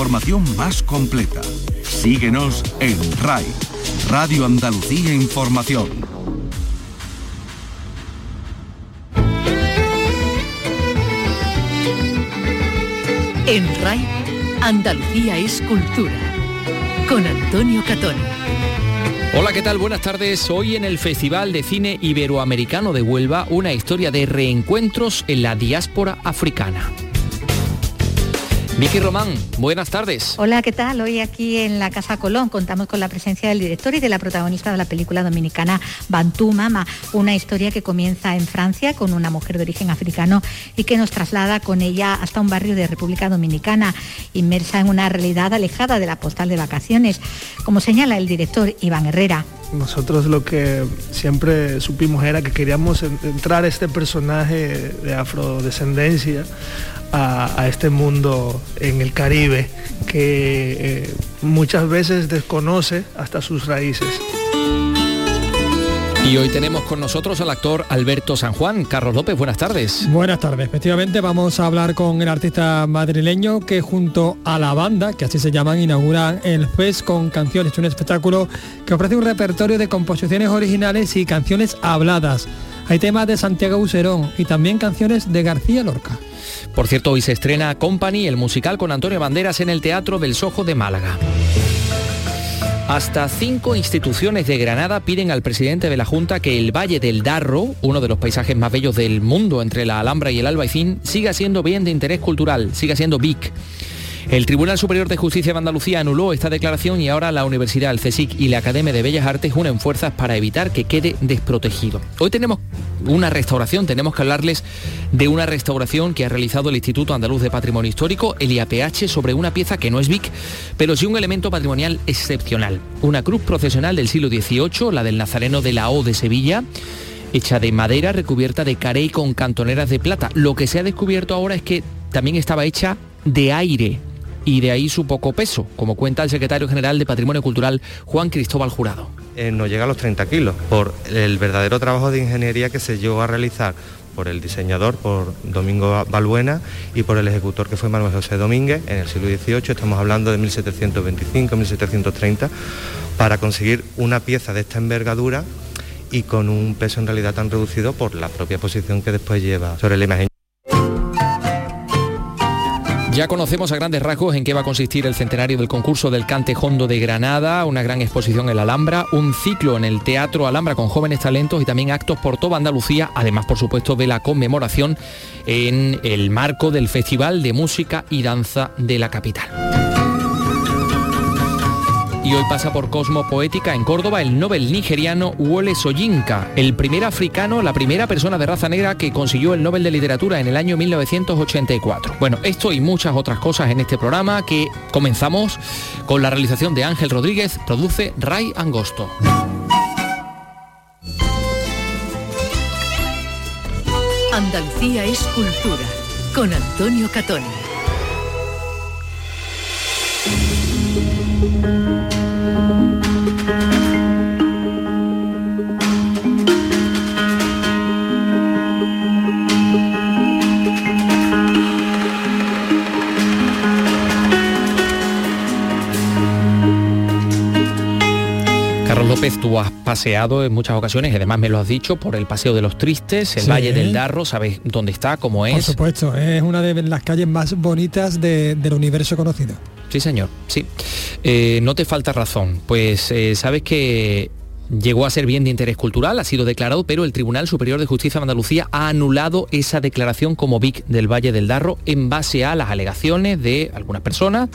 Información más completa. Síguenos en RAI, Radio Andalucía Información. En RAI, Andalucía es cultura. Con Antonio Catón. Hola, ¿qué tal? Buenas tardes. Hoy en el Festival de Cine Iberoamericano de Huelva, una historia de reencuentros en la diáspora africana. Vicky Román, buenas tardes. Hola, ¿qué tal? Hoy aquí en la Casa Colón contamos con la presencia del director y de la protagonista de la película dominicana Bantú Mama, una historia que comienza en Francia con una mujer de origen africano y que nos traslada con ella hasta un barrio de República Dominicana, inmersa en una realidad alejada de la postal de vacaciones, como señala el director Iván Herrera. Nosotros lo que siempre supimos era que queríamos entrar este personaje de afrodescendencia a, este mundo en el Caribe que eh, muchas veces desconoce hasta sus raíces. Y hoy tenemos con nosotros al actor Alberto San Juan. Carlos López, buenas tardes. Buenas tardes. Efectivamente vamos a hablar con el artista madrileño que junto a la banda, que así se llaman, inauguran el FES con canciones, un espectáculo que ofrece un repertorio de composiciones originales y canciones habladas. Hay temas de Santiago Buserón y también canciones de García Lorca. Por cierto, hoy se estrena Company, el musical con Antonio Banderas en el Teatro del Sojo de Málaga. Hasta cinco instituciones de Granada piden al presidente de la Junta que el Valle del Darro, uno de los paisajes más bellos del mundo entre la Alhambra y el Albaicín, siga siendo bien de interés cultural, siga siendo BIC. El Tribunal Superior de Justicia de Andalucía anuló esta declaración y ahora la Universidad, el CSIC y la Academia de Bellas Artes unen fuerzas para evitar que quede desprotegido. Hoy tenemos una restauración, tenemos que hablarles de una restauración que ha realizado el Instituto Andaluz de Patrimonio Histórico, el IAPH, sobre una pieza que no es VIC, pero sí un elemento patrimonial excepcional. Una cruz procesional del siglo XVIII, la del Nazareno de la O de Sevilla, hecha de madera recubierta de carey con cantoneras de plata. Lo que se ha descubierto ahora es que también estaba hecha de aire, y de ahí su poco peso, como cuenta el secretario general de Patrimonio Cultural, Juan Cristóbal Jurado. Eh, no llega a los 30 kilos por el verdadero trabajo de ingeniería que se llegó a realizar por el diseñador, por Domingo Balbuena y por el ejecutor que fue Manuel José Domínguez en el siglo XVIII, estamos hablando de 1725-1730, para conseguir una pieza de esta envergadura y con un peso en realidad tan reducido por la propia posición que después lleva sobre la imagen. Ya conocemos a grandes rasgos en qué va a consistir el centenario del concurso del Cante Hondo de Granada, una gran exposición en la Alhambra, un ciclo en el Teatro Alhambra con jóvenes talentos y también actos por toda Andalucía, además por supuesto de la conmemoración en el marco del Festival de Música y Danza de la capital y hoy pasa por Cosmo Poética en Córdoba el Nobel nigeriano Wole Soyinka, el primer africano, la primera persona de raza negra que consiguió el Nobel de Literatura en el año 1984. Bueno, esto y muchas otras cosas en este programa que comenzamos con la realización de Ángel Rodríguez, produce Ray Angosto. Andalucía es cultura con Antonio Catoni. López, tú has paseado en muchas ocasiones, además me lo has dicho, por el Paseo de los Tristes, el Valle del Darro, ¿sabes dónde está, cómo es? Por supuesto, es una de las calles más bonitas del universo conocido. Sí, señor, sí. Eh, no te falta razón, pues eh, sabes que llegó a ser bien de interés cultural, ha sido declarado, pero el Tribunal Superior de Justicia de Andalucía ha anulado esa declaración como VIC del Valle del Darro en base a las alegaciones de algunas personas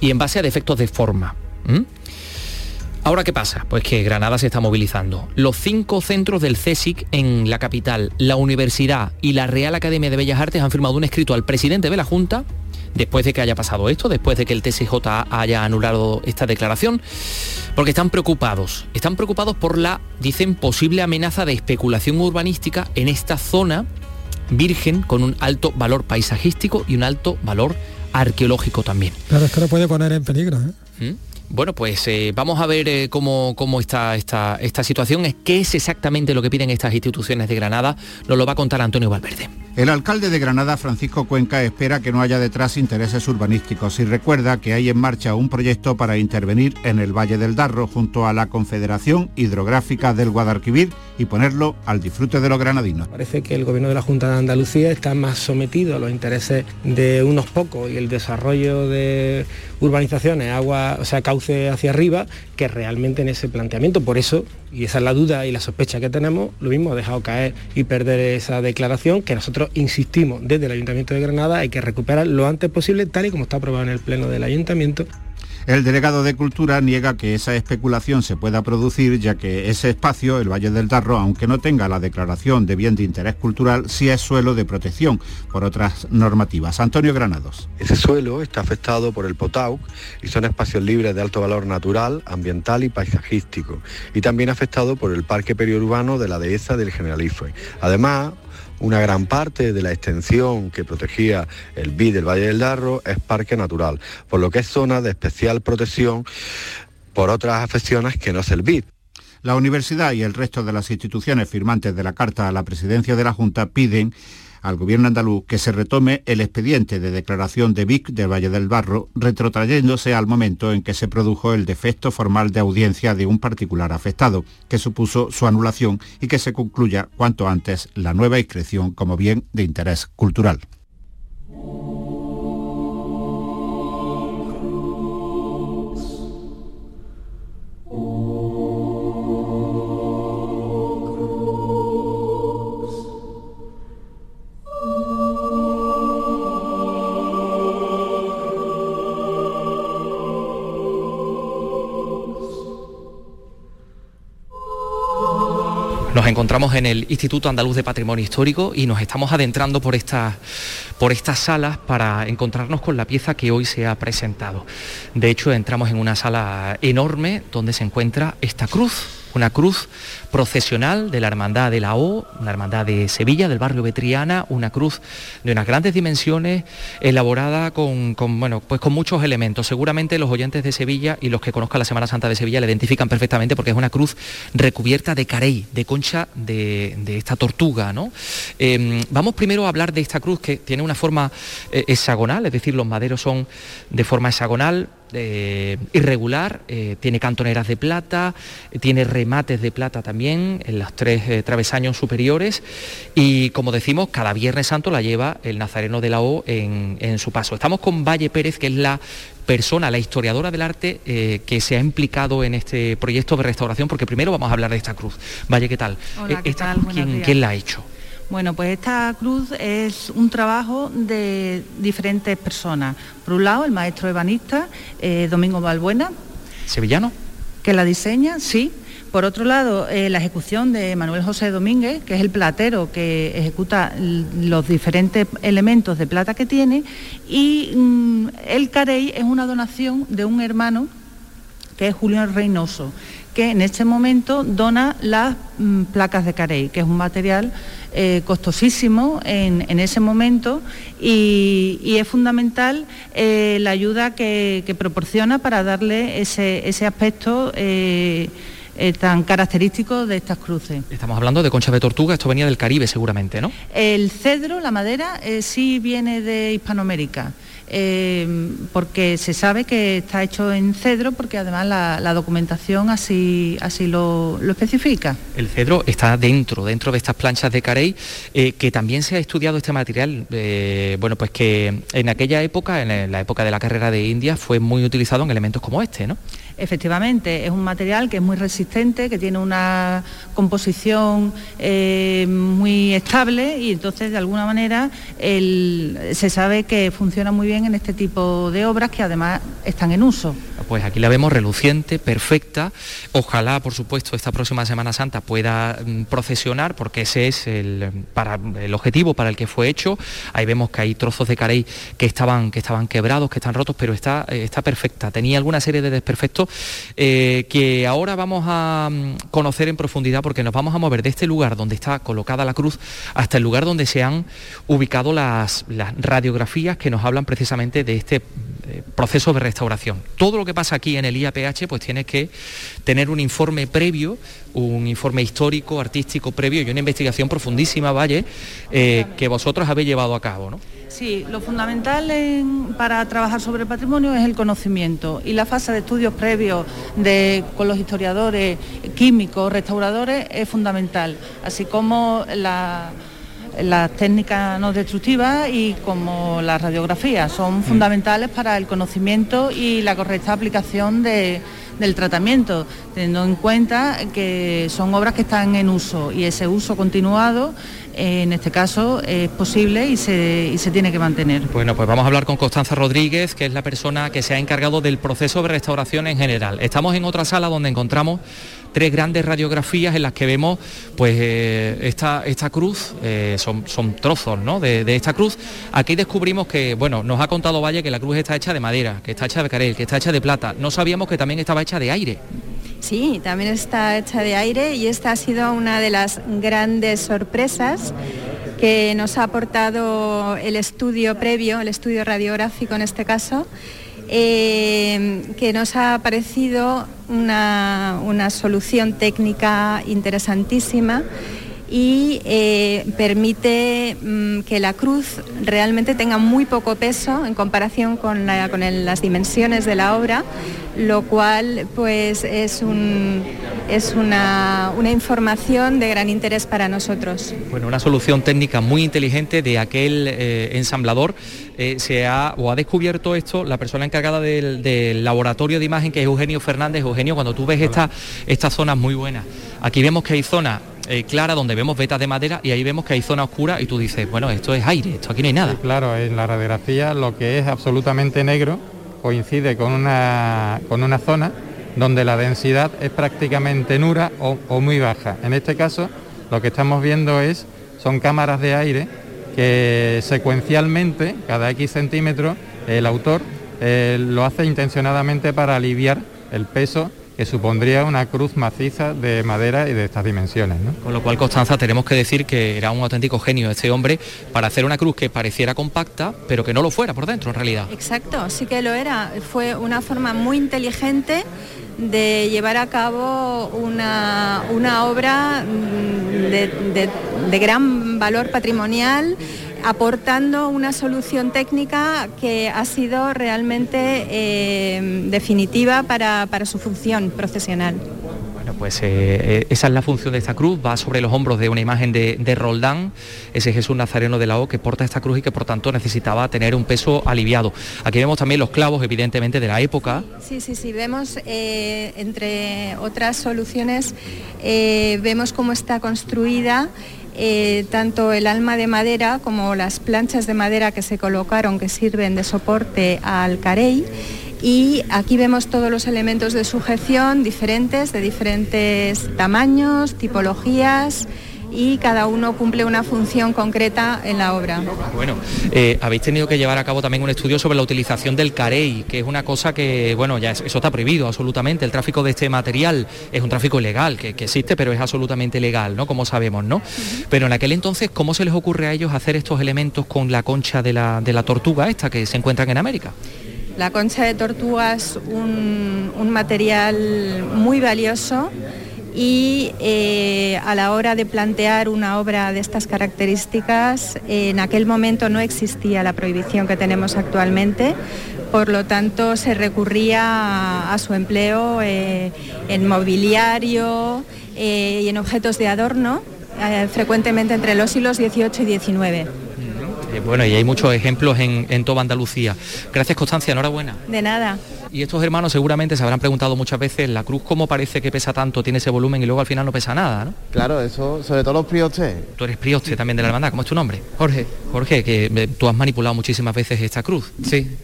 y en base a defectos de forma. Ahora, ¿qué pasa? Pues que Granada se está movilizando. Los cinco centros del CSIC en la capital, la Universidad y la Real Academia de Bellas Artes han firmado un escrito al presidente de la Junta después de que haya pasado esto, después de que el TSJ haya anulado esta declaración, porque están preocupados. Están preocupados por la, dicen, posible amenaza de especulación urbanística en esta zona virgen con un alto valor paisajístico y un alto valor arqueológico también. Claro, es que lo puede poner en peligro. ¿eh? ¿Mm? Bueno, pues eh, vamos a ver eh, cómo, cómo, está esta, esta situación, qué es exactamente lo que piden estas instituciones de Granada, nos lo va a contar Antonio Valverde. El alcalde de Granada, Francisco Cuenca, espera que no haya detrás intereses urbanísticos y recuerda que hay en marcha un proyecto para intervenir en el Valle del Darro junto a la Confederación Hidrográfica del Guadalquivir y ponerlo al disfrute de los granadinos. Parece que el gobierno de la Junta de Andalucía está más sometido a los intereses de unos pocos y el desarrollo de urbanizaciones, agua, o sea, cauce hacia arriba, que realmente en ese planteamiento. Por eso, y esa es la duda y la sospecha que tenemos, lo mismo ha dejado caer y perder esa declaración que nosotros insistimos desde el Ayuntamiento de Granada, hay que recuperar lo antes posible, tal y como está aprobado en el Pleno del Ayuntamiento, el delegado de Cultura niega que esa especulación se pueda producir, ya que ese espacio, el Valle del Darro, aunque no tenga la declaración de bien de interés cultural, sí es suelo de protección por otras normativas. Antonio Granados. Ese suelo está afectado por el POTAUC y son espacios libres de alto valor natural, ambiental y paisajístico, y también afectado por el Parque Periurbano de la Dehesa del Generalife. Además, una gran parte de la extensión que protegía el BID del Valle del Darro es parque natural, por lo que es zona de especial protección por otras afecciones que no es el BID. La universidad y el resto de las instituciones firmantes de la Carta a la Presidencia de la Junta piden al gobierno andaluz que se retome el expediente de declaración de Vic del Valle del Barro, retrotrayéndose al momento en que se produjo el defecto formal de audiencia de un particular afectado, que supuso su anulación y que se concluya cuanto antes la nueva inscripción como bien de interés cultural. Nos encontramos en el Instituto Andaluz de Patrimonio Histórico y nos estamos adentrando por estas, por estas salas para encontrarnos con la pieza que hoy se ha presentado. De hecho, entramos en una sala enorme donde se encuentra esta cruz una cruz procesional de la Hermandad de la O, una hermandad de Sevilla, del barrio Betriana, una cruz de unas grandes dimensiones, elaborada con, bueno, pues con muchos elementos. Seguramente los oyentes de Sevilla y los que conozcan la Semana Santa de Sevilla la identifican perfectamente porque es una cruz recubierta de carey, de concha de, esta tortuga. Em, vamos primero a hablar de esta cruz que tiene una forma eh, hexagonal, es decir, los maderos son de forma hexagonal, eh, irregular, eh, tiene cantoneras de plata, tiene remates de plata también en los tres eh, travesaños superiores y como decimos, cada Viernes Santo la lleva el Nazareno de la O en, su paso. Estamos con Valle Pérez, que es la persona, la historiadora del arte que se ha implicado en este proyecto de restauración, porque primero vamos a hablar de esta cruz. Valle, ¿qué tal? esta ¿quién la ha hecho? Bueno, pues esta cruz es un trabajo de diferentes personas. Por un lado, el maestro ebanista eh, Domingo Balbuena. ¿Sevillano? Que la diseña, sí. Por otro lado, eh, la ejecución de Manuel José Domínguez, que es el platero que ejecuta los diferentes elementos de plata que tiene. Y mm, el carey es una donación de un hermano, que es Julio Reynoso que en este momento dona las mm, placas de Carey, que es un material eh, costosísimo en, ese momento y, es fundamental eh, la ayuda que, proporciona para darle ese, aspecto. Tan característico de estas cruces. Estamos hablando de concha de tortuga, esto venía del Caribe seguramente, ¿no? El cedro, la madera, sí viene de Hispanoamérica. Em, porque se sabe que está hecho en cedro, porque además la, documentación así, así lo, especifica. El cedro está dentro, dentro de estas planchas de Carey, eh, que también se ha estudiado este material, eh, bueno, pues que en aquella época, en la época de la carrera de India, fue muy utilizado en elementos como este, ¿no? Efectivamente, es un material que es muy resistente, que tiene una composición eh, muy estable y entonces de alguna manera se sabe que funciona muy bien en este tipo de obras que además están en uso. Pues aquí la vemos reluciente, perfecta. Ojalá, por supuesto, esta próxima Semana Santa pueda mm, procesionar, porque ese es el, para, el objetivo para el que fue hecho. Ahí vemos que hay trozos de carey que estaban, que estaban quebrados, que están rotos, pero está, eh, está perfecta. Tenía alguna serie de desperfectos eh, que ahora vamos a mm, conocer en profundidad porque nos vamos a mover de este lugar donde está colocada la cruz hasta el lugar donde se han ubicado las, radiografías que nos hablan precisamente de este eh, proceso de restauración. Todo lo que pasa aquí en el IAPH, pues tienes que tener un informe previo, un informe histórico, artístico previo y una investigación profundísima, Valle, eh, que vosotros habéis llevado a cabo, ¿no? Sí, lo fundamental para trabajar sobre el patrimonio es el conocimiento y la fase de estudios previos de, con los historiadores, químicos, restauradores es fundamental, así como la las técnicas no destructivas y como las radiografías son mm. fundamentales para el conocimiento y la correcta aplicación del tratamiento, teniendo en cuenta que son obras que están en uso y ese uso continuado en este caso es posible y se, y se, tiene que mantener. Bueno, pues vamos a hablar con Constanza Rodríguez, que es la persona que se ha encargado del proceso de restauración en general. Estamos en otra sala donde encontramos tres grandes radiografías en las que vemos pues eh, esta, esta cruz, eh, son, son trozos ¿no? de, esta cruz. Aquí descubrimos que, bueno, nos ha contado Valle que la cruz está hecha de madera, que está hecha de carel, que está hecha de plata. No sabíamos que también estaba hecha de aire. Sí, también está hecha de aire y esta ha sido una de las grandes sorpresas que nos ha aportado el estudio previo, el estudio radiográfico en este caso, eh, que nos ha parecido una, una solución técnica interesantísima y eh, permite mm, que la cruz realmente tenga muy poco peso en comparación con, las dimensiones de la obra, lo cual pues es, es una, información de gran interés para nosotros. Bueno, una solución técnica muy inteligente de aquel eh, ensamblador. Eh, se ha, o ha descubierto esto la persona encargada del, laboratorio de imagen que es Eugenio Fernández. Eugenio, cuando tú ves esta, estas zonas muy buenas, aquí vemos que hay zonas eh, clara donde vemos vetas de madera y ahí vemos que hay zona oscura y tú dices, bueno, esto es aire, esto aquí no hay nada. claro, en la radiografía lo que es absolutamente negro coincide con una, con una zona donde la densidad es prácticamente nula o, muy baja. En este caso, lo que estamos viendo es, son cámaras de aire que secuencialmente, cada X centímetros, el autor eh, lo hace intencionadamente para aliviar el peso que supondría una cruz maciza de madera y de estas dimensiones. Con lo cual, Constanza, tenemos que decir que era un auténtico genio este hombre para hacer una cruz que pareciera compacta, pero que no lo fuera por dentro en realidad. Exacto, sí que lo era. Fue una forma muy inteligente de llevar a cabo una, obra mm, de gran valor patrimonial aportando una solución técnica que ha sido realmente eh, definitiva para, su función profesional. Bueno, pues eh, eh, esa es la función de esta cruz, va sobre los hombros de una imagen de, Roldán, ese Jesús Nazareno de la O que porta esta cruz y que por tanto necesitaba tener un peso aliviado. Aquí vemos también los clavos, evidentemente, de la época. Sí, sí, sí, vemos, entre otras soluciones, vemos cómo está construida eh, tanto el alma de madera como las planchas de madera que se colocaron que sirven de soporte al carey. Y aquí vemos todos los elementos de sujeción diferentes, de diferentes tamaños, tipologías y cada uno cumple una función concreta en la obra. Bueno, eh, habéis tenido que llevar a cabo también un estudio sobre la utilización del carey, que es una cosa que, bueno, ya eso está prohibido absolutamente. El tráfico de este material es un tráfico ilegal, que, existe, pero es absolutamente legal, ¿no? Como sabemos, ¿no? Pero en aquel entonces, ¿cómo se les ocurre a ellos hacer estos elementos con la concha de la, tortuga esta que se encuentran en América? La concha de tortuga es un, un material muy valioso y eh, a la hora de plantear una obra de estas características, en aquel momento no existía la prohibición que tenemos actualmente, por lo tanto se recurría a, su empleo eh, en mobiliario eh, y en objetos de adorno, frecuentemente entre los siglos XVIII y XIX. bueno, y hay muchos ejemplos en, en toda Andalucía. Gracias Constancia, enhorabuena. De nada. Y estos hermanos seguramente se habrán preguntado muchas veces, la cruz cómo parece que pesa tanto, tiene ese volumen y luego al final no pesa nada, ¿no? Claro, eso, sobre todo los priostes. Tú eres prioste también de la hermandad, ¿cómo es tu nombre? Jorge. Jorge, que tú has manipulado muchísimas veces esta cruz. Sí,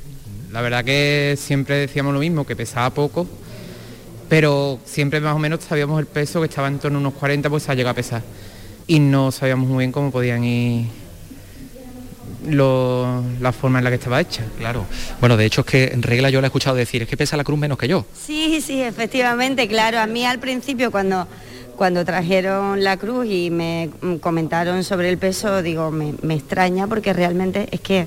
la verdad que siempre decíamos lo mismo, que pesaba poco, pero siempre más o menos sabíamos el peso, que estaba en torno a unos 40, pues ha llegado a pesar. Y no sabíamos muy bien cómo podían ir la forma en la que estaba hecha. Claro. Bueno, de hecho es que en regla yo le he escuchado decir, es que pesa la cruz menos que yo. Sí, sí, efectivamente, claro. A mí al principio cuando, cuando trajeron la cruz y me comentaron sobre el peso, digo, me, extraña porque realmente es que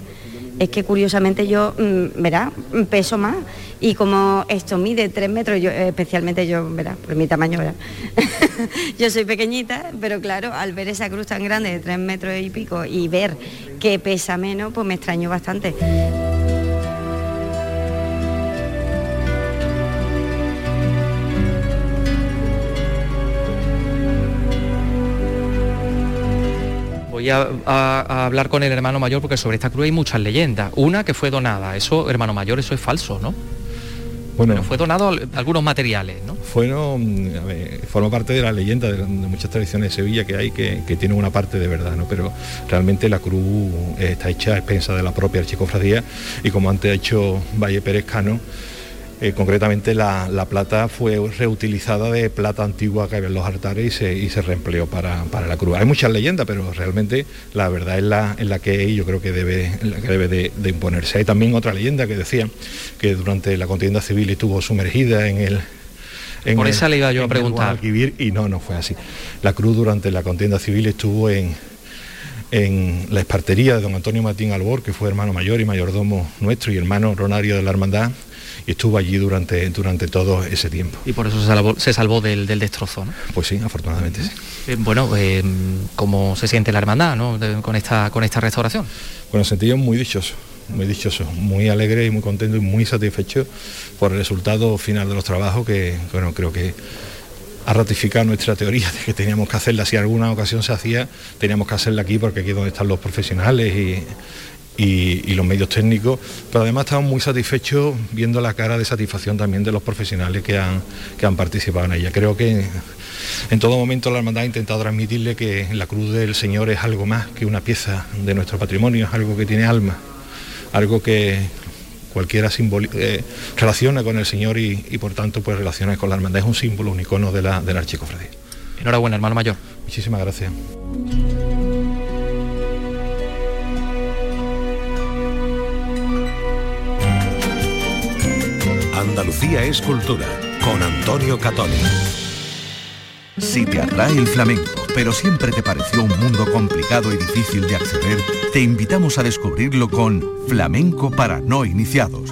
es que curiosamente yo, mm, verá, peso más y como esto mide tres metros, yo, especialmente yo, verá, por mi tamaño, yo soy pequeñita, pero claro, al ver esa cruz tan grande de tres metros y pico y ver que pesa menos, pues me extrañó bastante. Voy a, a- a hablar con el hermano mayor porque sobre esta cruz hay muchas leyendas. Una que fue donada, eso, hermano mayor, eso es falso, ¿no? Bueno, Pero fue donado al- algunos materiales, ¿no? fueron, a ver, forma parte de la leyenda de, de muchas tradiciones de Sevilla que hay que, que tienen una parte de verdad, ¿no? Pero realmente la cruz está hecha a expensa de la propia archicofradía y como antes ha hecho Valle Pérez Cano, eh, concretamente la, la plata fue reutilizada de plata antigua que había en los altares y se, y se reempleó para, para la cruz. Hay muchas leyendas, pero realmente la verdad es la, es la que yo creo que debe, la que debe de, de imponerse. Hay también otra leyenda que decía que durante la contienda civil estuvo sumergida en el... en Por el- esa le iba yo a en preguntar. Y no, no fue así. La cruz durante la contienda civil estuvo en, en la espartería de don Antonio Martín Albor, que fue hermano mayor y mayordomo nuestro y hermano ronario de la hermandad, y estuvo allí durante, durante todo ese tiempo. Y por eso se salvó, se salvó del, del destrozo, ¿no? Pues sí, afortunadamente sí. Eh, bueno, eh, ¿cómo se siente la hermandad ¿no? de- con, esta, con esta restauración? Bueno, sentido muy dichoso, muy dichoso, muy alegre y muy contento y muy satisfecho por el resultado final de los trabajos que, bueno, creo que ha ratificado nuestra teoría de que teníamos que hacerla, si alguna ocasión se hacía, teníamos que hacerla aquí porque aquí es donde están los profesionales y, y- y los medios técnicos, pero además estamos muy satisfechos viendo la cara de satisfacción también de los profesionales que han, que han participado en ella. Creo que en todo momento la hermandad ha intentado transmitirle que la cruz del Señor es algo más que una pieza de nuestro patrimonio, es algo que tiene alma, algo que cualquiera eh, relaciona con el Señor y, y, por tanto pues relaciona con la hermandad. Es un símbolo, un icono de la, de la archicofradía. Enhorabuena, hermano mayor. Muchísimas gracias. Andalucía es cultura con Antonio Catoni. Si te atrae el flamenco, pero siempre te pareció un mundo complicado y difícil de acceder, te invitamos a descubrirlo con Flamenco para no iniciados,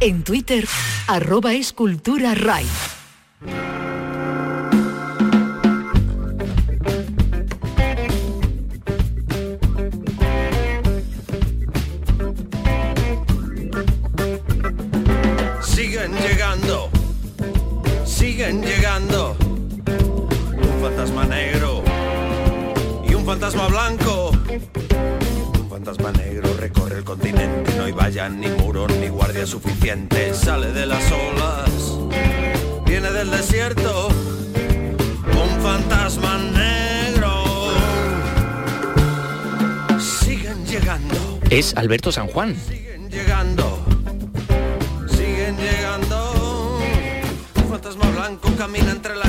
En Twitter, arroba escultura RAI. Siguen llegando, siguen llegando. Un fantasma negro y un fantasma blanco. Fantasma negro recorre el continente. No hay vallas, ni muros, ni guardia suficiente. Sale de las olas, viene del desierto. Un fantasma negro. Siguen llegando, Es Alberto San Juan. siguen llegando. Siguen llegando. Un fantasma blanco camina entre la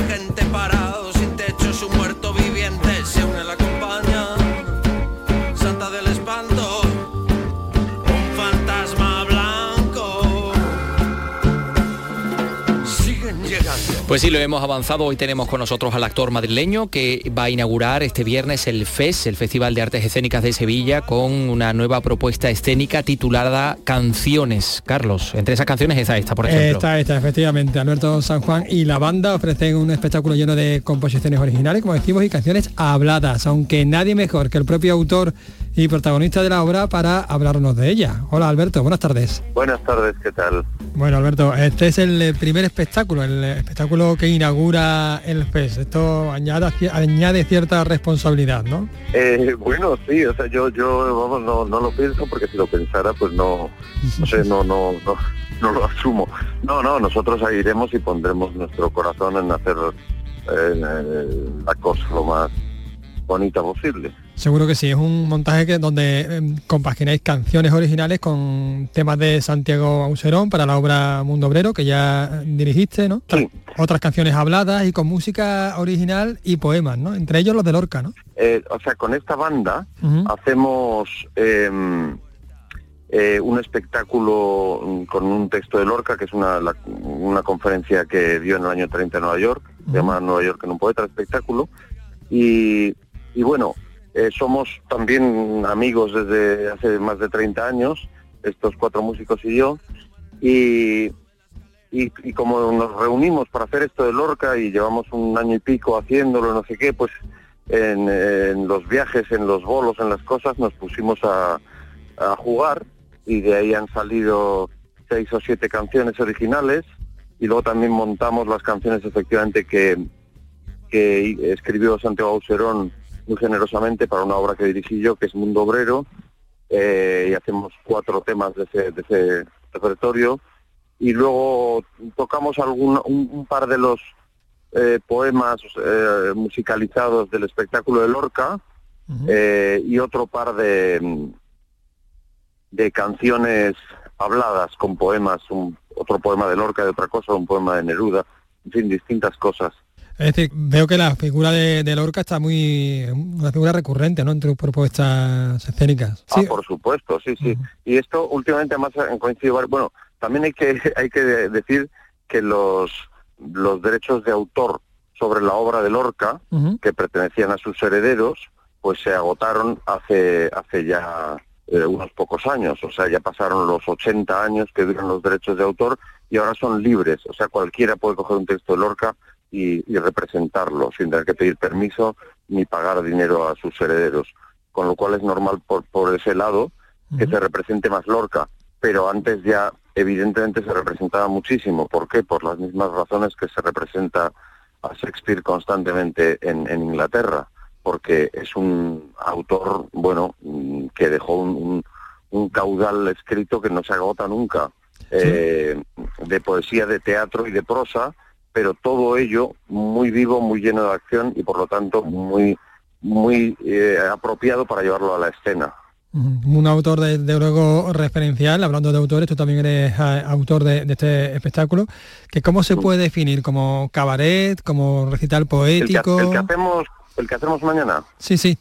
Pues sí, lo hemos avanzado. Hoy tenemos con nosotros al actor madrileño que va a inaugurar este viernes el FES, el Festival de Artes Escénicas de Sevilla, con una nueva propuesta escénica titulada Canciones. Carlos, entre esas canciones está esta, por ejemplo. Esta, esta, efectivamente. Alberto San Juan y la banda ofrecen un espectáculo lleno de composiciones originales, como decimos, y canciones habladas, aunque nadie mejor que el propio autor y protagonista de la obra para hablarnos de ella. Hola Alberto, buenas tardes. Buenas tardes, ¿qué tal? Bueno Alberto, este es el eh, primer espectáculo, el eh, espectáculo que inaugura el FES. Esto añade, añade cierta responsabilidad, ¿no? Eh, bueno, sí, o sea, yo, yo vamos, no, no lo pienso porque si lo pensara, pues no, no sé, no, no, no, no lo asumo. No, no, nosotros ahí iremos y pondremos nuestro corazón en hacer eh, la cosa lo más bonita posible. Seguro que sí, es un montaje que, donde eh, compagináis canciones originales con temas de Santiago Auserón para la obra Mundo Obrero, que ya dirigiste, ¿no? Sí. Otras canciones habladas y con música original y poemas, ¿no? Entre ellos los de Lorca, ¿no? Eh, o sea, con esta banda hacemos em, eh, un espectáculo con un texto de Lorca, que es una, la- una conferencia que dio en el año 30 en Nueva York, se llama Nueva York en un poeta, espectáculo. Y, y bueno, eh, somos también amigos desde hace más de 30 años, estos cuatro músicos y yo, y, y, como nos reunimos para hacer esto de Lorca y llevamos un año y pico haciéndolo, no sé qué, pues en, los viajes, en los bolos, en las cosas, nos pusimos a, a jugar y de ahí han salido seis o siete canciones originales y luego también montamos las canciones efectivamente que, que escribió Santiago Auserón muy generosamente para una obra que dirigí yo, que es Mundo Obrero, eh, y hacemos cuatro temas de ese, de ese repertorio, y luego tocamos algún, un, un par de los eh, poemas eh, musicalizados del espectáculo de Lorca, eh, y otro par de, de canciones habladas con poemas, un, otro poema de Lorca de otra cosa, un poema de Neruda, en fin, distintas cosas. Es decir, veo que la figura de, de Lorca está muy... una figura recurrente, ¿no? Entre tus propuestas escénicas. Ah, por supuesto, sí, sí. Y esto últimamente más coincidido, bueno, también hay que hay que decir que los los derechos de autor sobre la obra de Lorca, que pertenecían a sus herederos, pues se agotaron hace hace ya eh, unos pocos años, o sea, ya pasaron los 80 años que duran los derechos de autor y ahora son libres, o sea, cualquiera puede coger un texto de Lorca y, y representarlo sin tener que pedir permiso ni pagar dinero a sus herederos, con lo cual es normal por, por ese lado que se represente más Lorca, pero antes ya evidentemente se representaba muchísimo, ¿por qué? Por las mismas razones que se representa a Shakespeare constantemente en, en Inglaterra, porque es un autor, bueno, mm, que dejó un, un- un caudal escrito que no se agota nunca, eh, de poesía, de teatro y de prosa, pero todo ello muy vivo, muy lleno de acción y por lo tanto muy muy eh, apropiado para llevarlo a la escena. Un autor de, de luego referencial, hablando de autores, tú también eres eh, autor de, de este espectáculo, que cómo se puede definir, como cabaret, como recital El que, poético. el que hacemos el que hacemos mañana, Sí, sí.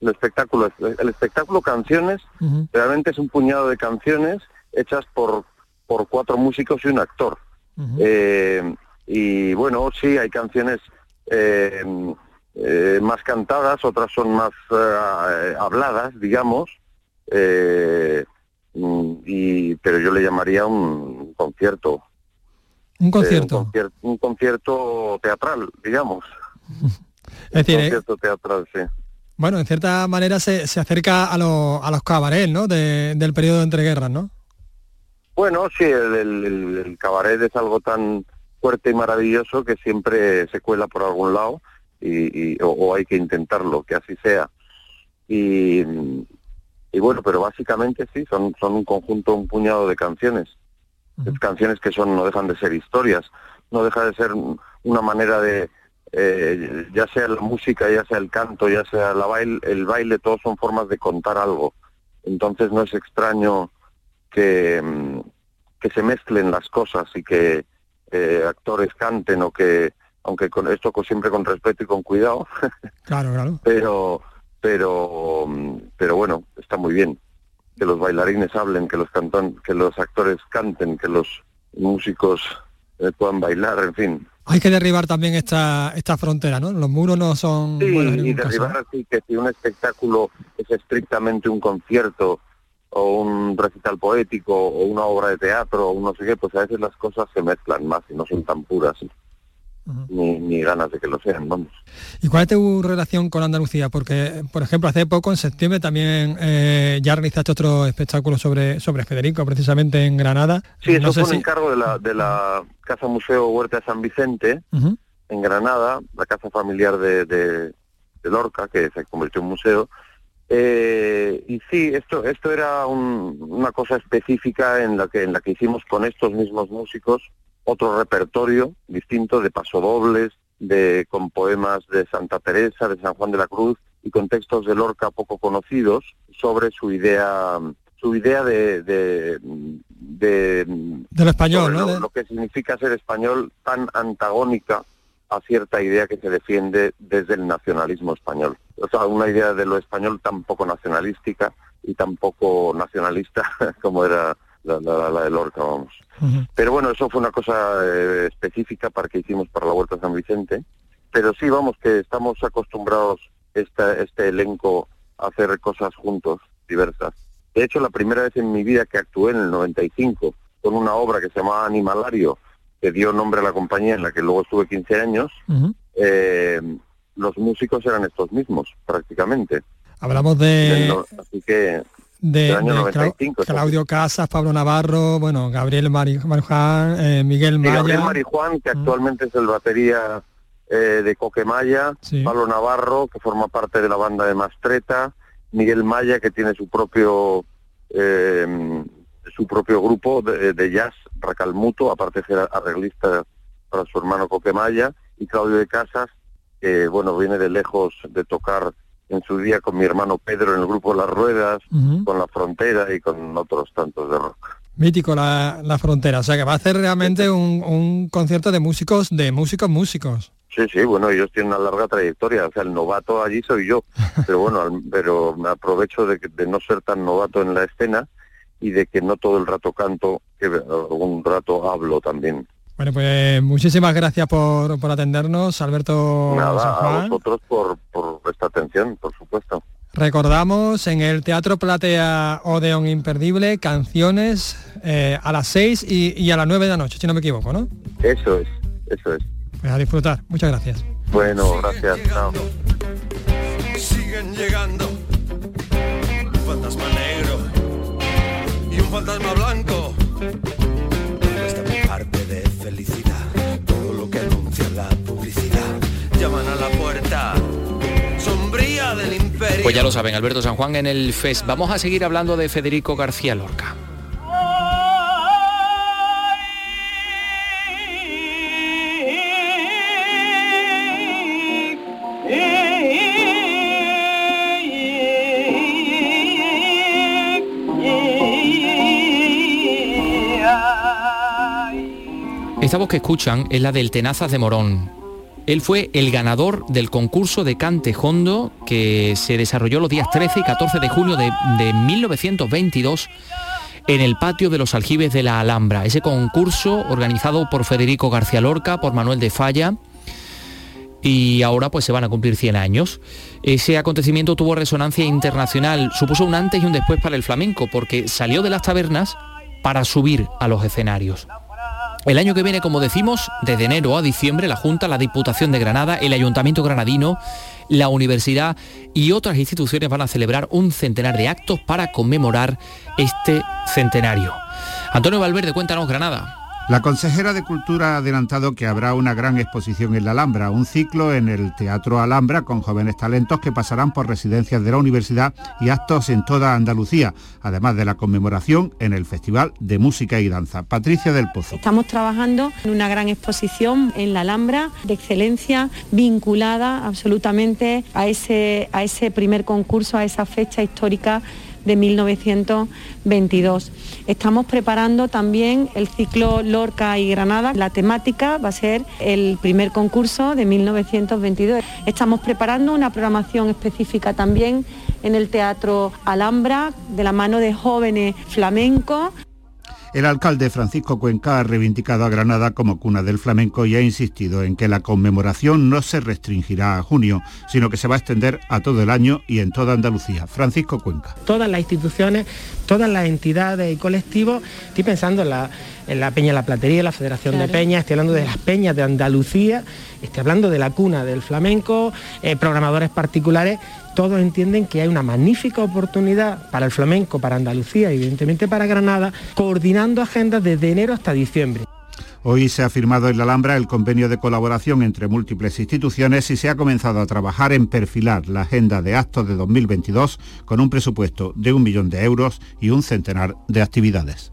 el espectáculo, el espectáculo canciones, realmente es un puñado de canciones hechas por por cuatro músicos y un actor. Eh, y bueno, sí, hay canciones eh, eh, más cantadas, otras son más eh, habladas, digamos, eh, y, pero yo le llamaría un concierto. Un concierto. un, concierto un concierto teatral, digamos. es decir, un concierto teatral, sí. bueno, en cierta manera se, se acerca a, los a los cabaret, ¿no? De- del periodo de entreguerras, ¿no? Bueno, sí, el- el cabaret es algo tan fuerte y maravilloso que siempre se cuela por algún lado y, y- o, o hay que intentarlo, que así sea. Y, y bueno, pero básicamente sí, son, son un conjunto, un puñado de canciones. Es canciones que son no dejan de ser historias, no deja de ser una manera de, eh, ya sea la música, ya sea el canto, ya sea la baile, el baile, todos son formas de contar algo. Entonces no es extraño que, mm, que se mezclen las cosas y que eh, actores canten o que, aunque con esto con- siempre con respeto y con cuidado, Claro, claro. pero, pero, pero bueno, está muy bien que los bailarines hablen, que los cantan, que los actores canten, que los músicos eh, puedan bailar, en fin. Hay que derribar también esta, esta frontera, ¿no? Los muros no son Sí, y caso. derribar así que si un espectáculo es estrictamente un concierto o un recital poético o una obra de teatro o no sé qué, pues a veces las cosas se mezclan más y no son tan puras ni, ni ganas de que lo sean, vamos. ¿Y cuál es tu relación con Andalucía? Porque, por ejemplo, hace poco, en septiembre, también eh, ya realizaste otro espectáculo sobre, sobre Federico, precisamente en Granada. Sí, eso No sé fue un si- encargo de la, de la Casa Museo Huerta de San Vicente, en Granada, la casa familiar de, de, de Lorca, que se convirtió en museo. Eh, y sí, esto, esto era un- una cosa específica en la, que, en la que hicimos con estos mismos músicos otro repertorio distinto de pasodobles, de, con poemas de Santa Teresa, de San Juan de la Cruz, y con textos de Lorca poco conocidos sobre su idea su idea de, de, de del español, lo, De- lo que significa ser español tan antagónica a cierta idea que se defiende desde el nacionalismo español. O sea, una idea de lo español tan poco nacionalística y tan poco nacionalista como era la, la- la de Lorca, vamos. Pero bueno, eso fue una cosa eh, específica para que hicimos para la Vuelta a San Vicente. Pero sí, vamos, que estamos acostumbrados esta, este elenco a hacer cosas juntos, diversas. De hecho, la primera vez en mi vida que actué en el 95 con una obra que se llamaba Animalario, que dio nombre a la compañía en la que luego estuve 15 años, eh, los músicos eran estos mismos, prácticamente. Hablamos de, no- así que de, año de Clau- 95. Claudio Casas, Pablo Navarro, bueno, Gabriel Mari- Mariján, eh, Miguel Maya. Gabriel Marijuán, que actualmente es el batería eh, de Coquemaya, Sí. Pablo Navarro, que forma parte de la banda de Mastreta, Miguel Maya, que tiene su propio eh, su propio grupo de, de jazz, Racalmuto, aparte de ser arreglista para su hermano Coquemaya, y Claudio de Casas, que bueno, viene de lejos de tocar en su día con mi hermano Pedro en el grupo Las Ruedas, con La Frontera y con otros tantos de rock. Mítico la, la frontera, o sea que va a hacer realmente un, un concierto de músicos, de músicos músicos. Sí, sí, bueno, ellos tienen una larga trayectoria, o sea, el novato allí soy yo, pero bueno, al- pero me aprovecho de, que- de no ser tan novato en la escena y de que no todo el rato canto, que algún rato hablo también. Bueno, pues muchísimas gracias por, por atendernos, Alberto San Nada, a vosotros por, por esta atención, por supuesto. Recordamos en el Teatro Platea Odeón Imperdible, canciones eh, a las 6 y, y a las 9 de la noche, si no me equivoco, ¿no? Eso es, eso es. Pues a disfrutar. Muchas gracias. Bueno, gracias. chao. siguen llegando. Pues ya lo saben, Alberto San Juan en el FES. Vamos a seguir hablando de Federico García Lorca. Esta voz que escuchan es la del Tenazas de Morón. Él fue el ganador del concurso de cante hondo que se desarrolló los días 13 y 14 de junio de, de 1922 en el patio de los aljibes de la Alhambra. Ese concurso organizado por Federico García Lorca, por Manuel de Falla, y ahora pues se van a cumplir 100 años. Ese acontecimiento tuvo resonancia internacional, supuso un antes y un después para el flamenco, porque salió de las tabernas para subir a los escenarios. El año que viene, como decimos, desde enero a diciembre, la Junta, la Diputación de Granada, el Ayuntamiento granadino, la Universidad y otras instituciones van a celebrar un centenar de actos para conmemorar este centenario. Antonio Valverde, cuéntanos Granada. La consejera de Cultura ha adelantado que habrá una gran exposición en la Alhambra, un ciclo en el Teatro Alhambra con jóvenes talentos que pasarán por residencias de la universidad y actos en toda Andalucía, además de la conmemoración en el Festival de Música y Danza. Patricia del Pozo. Estamos trabajando en una gran exposición en la Alhambra de excelencia vinculada absolutamente a ese, a ese primer concurso, a esa fecha histórica de 1922. Estamos preparando también el ciclo Lorca y Granada. La temática va a ser el primer concurso de 1922. Estamos preparando una programación específica también en el Teatro Alhambra de la mano de jóvenes flamencos. El alcalde Francisco Cuenca ha reivindicado a Granada como cuna del flamenco y ha insistido en que la conmemoración no se restringirá a junio, sino que se va a extender a todo el año y en toda Andalucía. Francisco Cuenca. todas las instituciones, todas las entidades y colectivos. Estoy pensando en la, en la Peña La Platería, la Federación de Peñas, estoy hablando de las peñas de Andalucía, estoy hablando de la cuna del flamenco, eh, programadores particulares. Todos entienden que hay una magnífica oportunidad para el flamenco, para Andalucía y evidentemente para Granada, coordinando agendas desde enero hasta diciembre. Hoy se ha firmado en la Alhambra el convenio de colaboración entre múltiples instituciones y se ha comenzado a trabajar en perfilar la agenda de actos de 2022 con un presupuesto de un millón de euros y un centenar de actividades.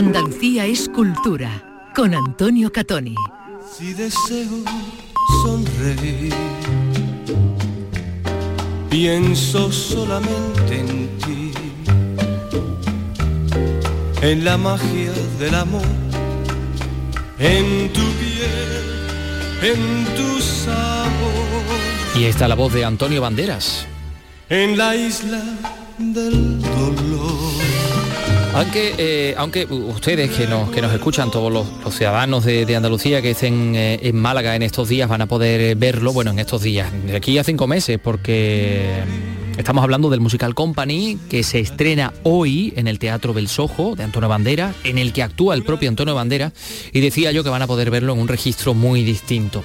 Andalucía es cultura con Antonio Catoni. Si deseo sonreír, pienso solamente en ti, en la magia del amor, en tu piel, en tu sabor, Y está la voz de Antonio Banderas. en la isla del dolor. Aunque, eh, aunque ustedes que nos, que nos escuchan, todos los, ciudadanos de, Andalucía que estén eh, en Málaga en estos días van a poder eh, verlo, bueno, en estos días, de aquí a cinco meses, porque estamos hablando del musical Company, que se estrena hoy en el Teatro del Sojo de Antonio Bandera, en el que actúa el propio Antonio Bandera, y decía yo que van a poder verlo en un registro muy distinto.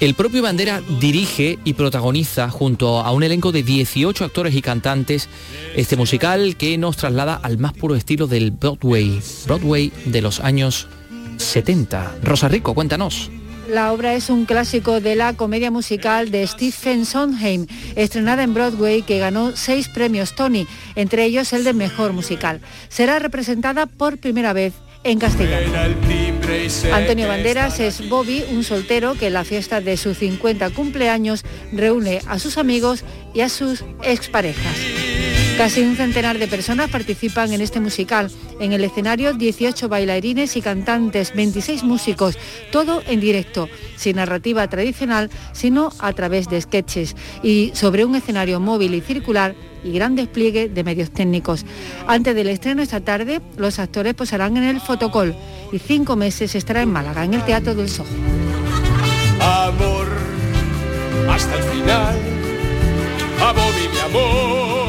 El propio Bandera dirige y protagoniza junto a un elenco de 18 actores y cantantes este musical que nos traslada al más puro estilo del Broadway, Broadway de los años 70. Rosa Rico, cuéntanos. La obra es un clásico de la comedia musical de Stephen Sondheim, estrenada en Broadway, que ganó seis premios Tony, entre ellos el de Mejor Musical. Será representada por primera vez en castellano. Antonio Banderas es Bobby, un soltero que en la fiesta de su 50 cumpleaños reúne a sus amigos y a sus exparejas. Casi un centenar de personas participan en este musical. En el escenario 18 bailarines y cantantes, 26 músicos, todo en directo, sin narrativa tradicional, sino a través de sketches y sobre un escenario móvil y circular y gran despliegue de medios técnicos. Antes del estreno esta tarde, los actores posarán en el fotocol y cinco meses estará en Málaga, en el Teatro del Soho. Amor, hasta el final. A Bobby, mi amor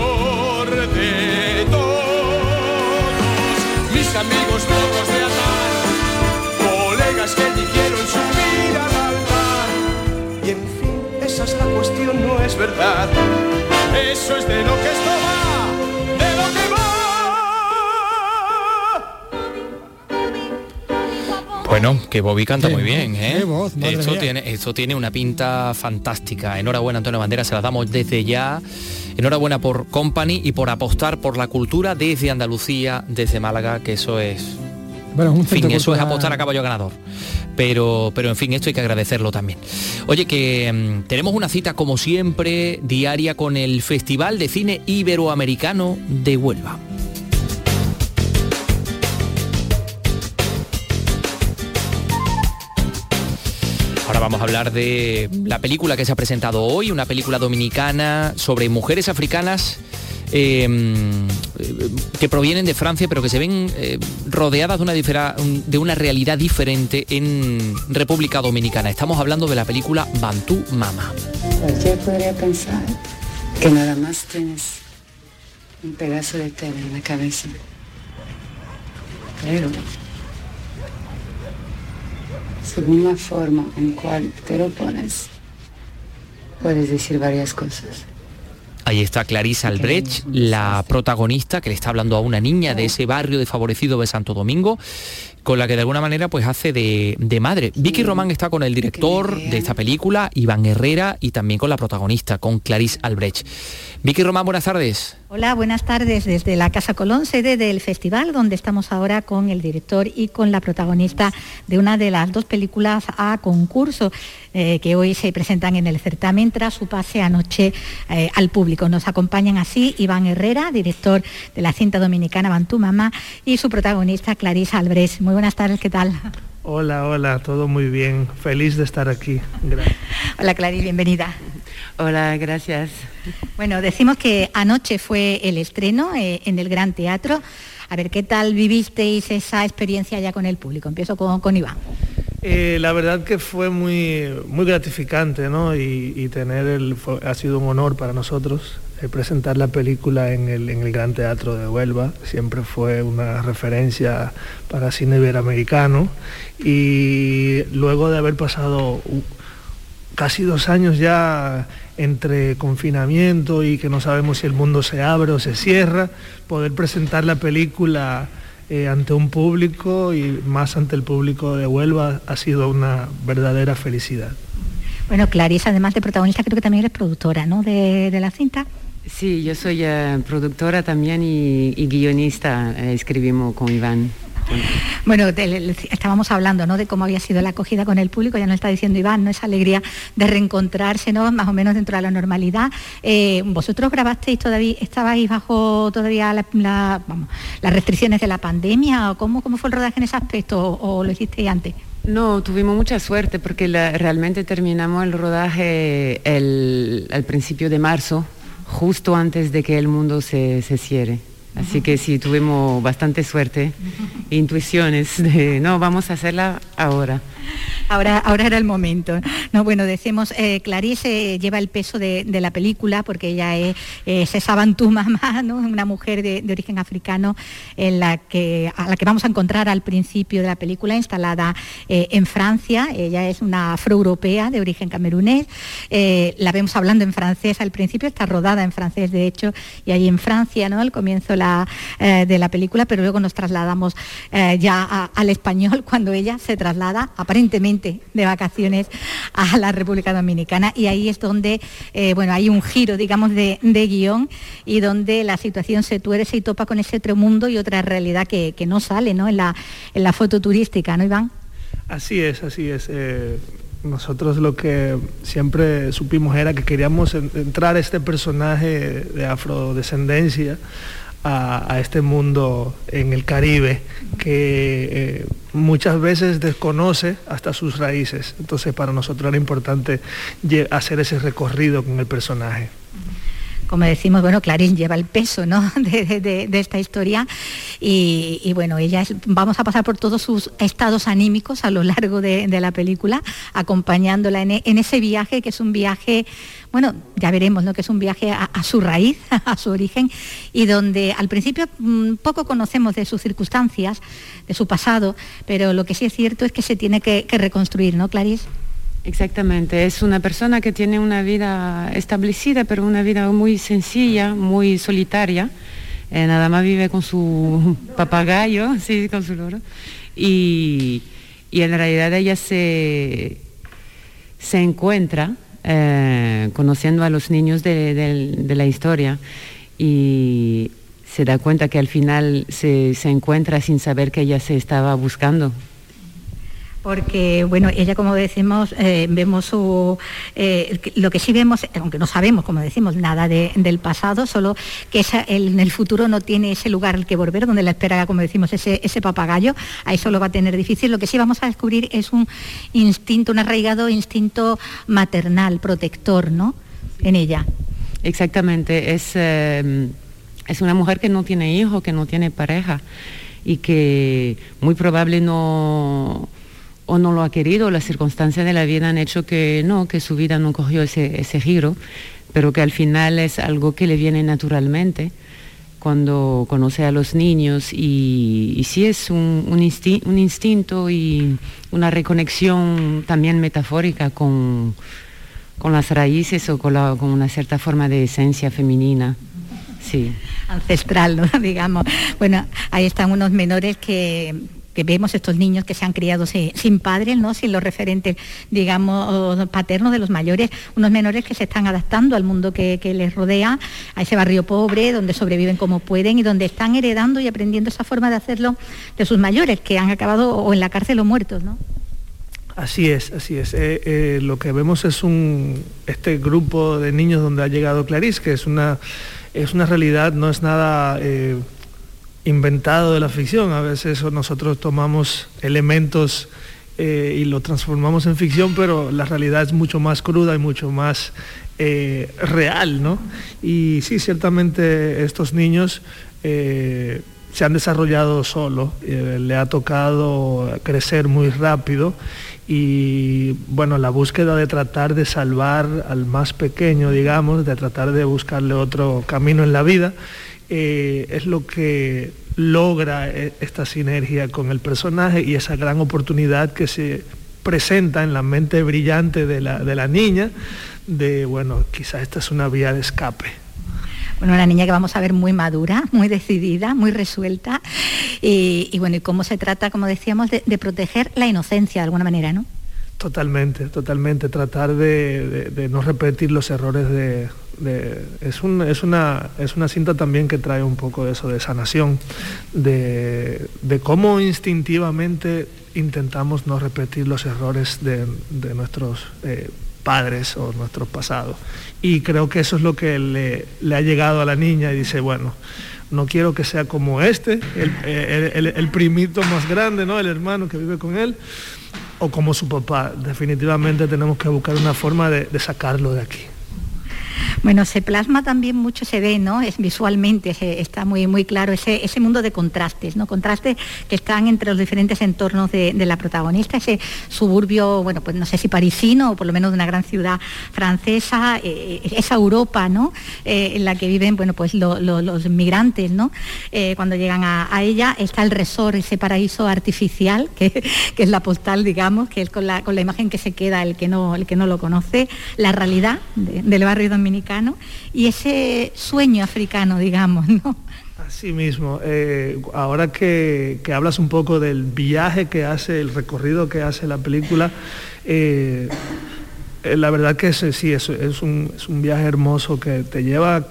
que Bobby canta muy bien, ¿eh? voz, esto, mía. tiene, esto tiene una pinta fantástica. Enhorabuena, Antonio Banderas, se las damos desde ya. Enhorabuena por Company y por apostar por la cultura desde Andalucía, desde Málaga, que eso es Bueno, En fin, eso es apostar a caballo ganador. Pero, pero en fin, esto hay que agradecerlo también. Oye, que mm, tenemos una cita como siempre diaria con el Festival de Cine Iberoamericano de Huelva. Vamos a hablar de la película que se ha presentado hoy, una película dominicana sobre mujeres africanas eh, eh, que provienen de Francia, pero que se ven eh, rodeadas de una, realidad diferente en República Dominicana. Estamos hablando de la película Bantú Mama. Cualquiera podría pensar que nada más tienes un pedazo de tela en la cabeza. Pero, según la forma en cual te lo pones, puedes decir varias cosas. Ahí está Clarisa Albrecht, la protagonista que le está hablando a una niña de ese barrio desfavorecido de Santo Domingo, con la que de alguna manera pues hace de, de madre. Vicky Román está con el director de esta película, Iván Herrera, y también con la protagonista, con Clarisa Albrecht. Vicky Román, buenas tardes. Hola, buenas tardes desde la Casa Colón, sede del festival, donde estamos ahora con el director y con la protagonista de una de las dos películas a concurso eh, que hoy se presentan en el certamen tras su pase anoche eh, al público. Nos acompañan así Iván Herrera, director de la cinta dominicana Bantú Mama, y su protagonista Clarisa Albres. Muy buenas tardes, ¿qué tal? Hola, hola, todo muy bien. Feliz de estar aquí. Gracias. Hola Clarisa, bienvenida. Hola, gracias. Bueno, decimos que anoche fue el estreno eh, en el Gran Teatro. A ver, ¿qué tal vivisteis esa experiencia ya con el público? Empiezo con, con Iván. Eh, la verdad que fue muy, muy gratificante, ¿no? Y, y tener el, fue- ha sido un honor para nosotros eh, presentar la película en el, en el Gran Teatro de Huelva. Siempre fue una referencia para cine iberoamericano. Y luego de haber pasado casi dos años ya entre confinamiento y que no sabemos si el mundo se abre o se cierra, poder presentar la película eh, ante un público y más ante el público de Huelva ha sido una verdadera felicidad. Bueno, Clarisa, además de protagonista, creo que también eres productora, ¿no? De, de la cinta. Sí, yo soy eh, productora también y, y guionista, eh, escribimos con Iván. Bueno, estábamos hablando ¿no? de cómo había sido la acogida con el público, ya nos está diciendo Iván, ¿no? esa alegría de reencontrarse ¿no? más o menos dentro de la normalidad. Eh, vosotros grabasteis todavía, estabais bajo todavía las restricciones de la pandemia, ¿Cómo, ¿cómo fue el rodaje en ese aspecto o, lo hicisteis antes? No, tuvimos mucha suerte porque realmente terminamos el rodaje al principio de marzo, justo antes de que el mundo se cierre. Así que sí, tuvimos bastante suerte, intuiciones de, no, vamos a hacerla ahora. Ahora, ahora era el momento. No, bueno, decimos, eh, Clarice lleva el peso de, la película porque ella es, esa Bantú mamá, ¿no? una mujer de, origen africano en la que, a la que vamos a encontrar al principio de la película, instalada eh, en Francia. Ella es una afroeuropea de origen camerunés. Eh, la vemos hablando en francés al principio, está rodada en francés de hecho, y ahí en Francia, ¿no? Al comienzo la, de la película, pero luego nos trasladamos ya al español cuando ella se traslada aparentemente de vacaciones a la República Dominicana y ahí es donde eh, bueno, hay un giro, digamos, de, guion y donde la situación se tuerce y topa con ese otro mundo y otra realidad que, no sale ¿no? En, la, en la foto turística, ¿no, Iván? Así es, así es. Eh, nosotros lo que siempre supimos era que queríamos entrar este personaje de afrodescendencia a, este mundo en el Caribe que eh, muchas veces desconoce hasta sus raíces. Entonces para nosotros era importante hacer ese recorrido con el personaje. Como decimos, bueno, Clarín lleva el peso de, esta historia. Y, bueno, ella vamos a pasar por todos sus estados anímicos a lo largo de, la película, acompañándola en, ese viaje, que es un viaje bueno, ya veremos, ¿no? que es un viaje a, su raíz, a su origen, y donde al principio mm, poco conocemos de sus circunstancias, de su pasado, pero lo que sí es cierto es que se tiene que, reconstruir, ¿no, Clarice? Exactamente, es una persona que tiene una vida establecida, pero una vida muy sencilla, muy solitaria. Eh, nada más vive con su papagayo, sí, con su loro. Y, en realidad ella se, se encuentra eh, conociendo a los niños de, la historia y se da cuenta que al final se, se encuentra sin saber que ella se estaba buscando porque bueno, ella como decimos, eh, vemos su, eh, lo que sí vemos, aunque no sabemos, como decimos, nada del pasado, solo que en el futuro no tiene ese lugar al que volver, donde la espera, como decimos, ese, ese papagayo, a eso lo va a tener difícil. Lo que sí vamos a descubrir es un instinto, un arraigado instinto maternal, protector, ¿no? En ella. Exactamente, es, eh, es una mujer que no tiene hijos, que no tiene pareja y que muy probable no o no lo ha querido, las circunstancias de la vida han hecho que no, que su vida no cogió ese, giro, pero que al final es algo que le viene naturalmente cuando conoce a los niños y, sí es un, instinto y una reconexión también metafórica con, con las raíces o con, con, una cierta forma de esencia femenina. Sí. Ancestral, digamos. Bueno, ahí están unos menores que que vemos estos niños que se han criado sin, padres, ¿no? sin los referentes, digamos, paternos de los mayores, unos menores que se están adaptando al mundo que, les rodea, a ese barrio pobre, donde sobreviven como pueden y donde están heredando y aprendiendo esa forma de hacerlo de sus mayores, que han acabado o en la cárcel o muertos, ¿no? Así es, así es. Eh, eh, lo que vemos es un, este grupo de niños donde ha llegado Clarice, que es una, es una realidad, no es nada eh, inventado de la ficción. A veces nosotros tomamos elementos eh, y lo transformamos en ficción, pero la realidad es mucho más cruda y mucho más eh, real, ¿no? Y sí, ciertamente estos niños eh, se han desarrollado solo, le ha tocado crecer muy rápido y bueno, la búsqueda de tratar de salvar al más pequeño, digamos, de tratar de buscarle otro camino en la vida, eh, es lo que logra eh, esta sinergia con el personaje y esa gran oportunidad que se presenta en la mente brillante de la, niña de, bueno, quizás esta es una vía de escape. Bueno, una niña que vamos a ver muy madura, muy decidida, muy resuelta y, bueno, y cómo se trata, como decíamos, de, proteger la inocencia de alguna manera, ¿no? Totalmente, totalmente. Tratar de, no repetir los errores de, es, es, una, es una cinta también que trae un poco de eso, de sanación, de, de cómo instintivamente intentamos no repetir los errores de, nuestros eh, padres o nuestros pasados. Y creo que eso es lo que le, le, ha llegado a la niña y dice, bueno, no quiero que sea como este, el, el, primito más grande, ¿no? el hermano que vive con él, o como su papá. Definitivamente tenemos que buscar una forma de sacarlo de aquí. Bueno, se plasma también mucho, se ve, ¿no? Es visualmente, está muy, muy claro ese, ese mundo de contrastes, ¿no? Contrastes que están entre los diferentes entornos de, la protagonista, ese suburbio, bueno, pues no sé si parisino o por lo menos de una gran ciudad francesa, eh, esa Europa, ¿no? Eh, en la que viven, bueno, pues los migrantes, ¿no? Eh, cuando llegan a, ella, está el resort, ese paraíso artificial, que, es la postal, digamos, que es con la, con la imagen que se queda el que no, el que no lo conoce, la realidad del barrio dominicano y ese sueño africano, digamos. Así mismo, eh, ahora que, hablas un poco del viaje que hace, el recorrido que hace la película, eh, eh, la verdad que sí, es, es, un, viaje hermoso que te lleva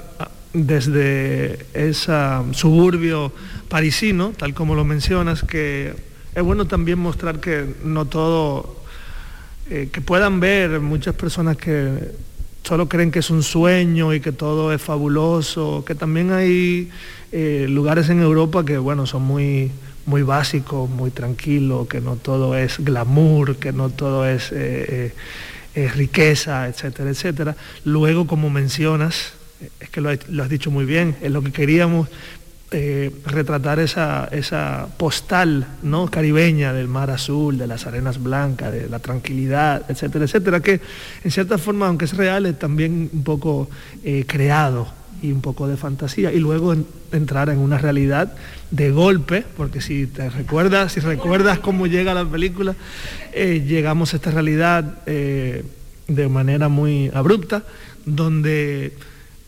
desde ese suburbio parisino, tal como lo mencionas, que es bueno también mostrar que no todo, que puedan ver muchas personas que solo creen que es un sueño y que todo es fabuloso, que también hay eh, lugares en Europa que bueno, son muy, muy básicos, muy tranquilos, que no todo es glamour, que no todo es eh, eh, riqueza, etcétera, etcétera. Luego, como mencionas, es que lo has dicho muy bien, es lo que queríamos eh, retratar esa, esa postal ¿no? caribeña del mar azul, de las arenas blancas, de la tranquilidad, etcétera, etcétera, que en cierta forma, aunque es real, es también un poco eh, creado y un poco de fantasía, y luego entrar en una realidad de golpe, porque si te recuerdas, si recuerdas cómo llega la película, eh, llegamos a esta realidad de manera muy abrupta, donde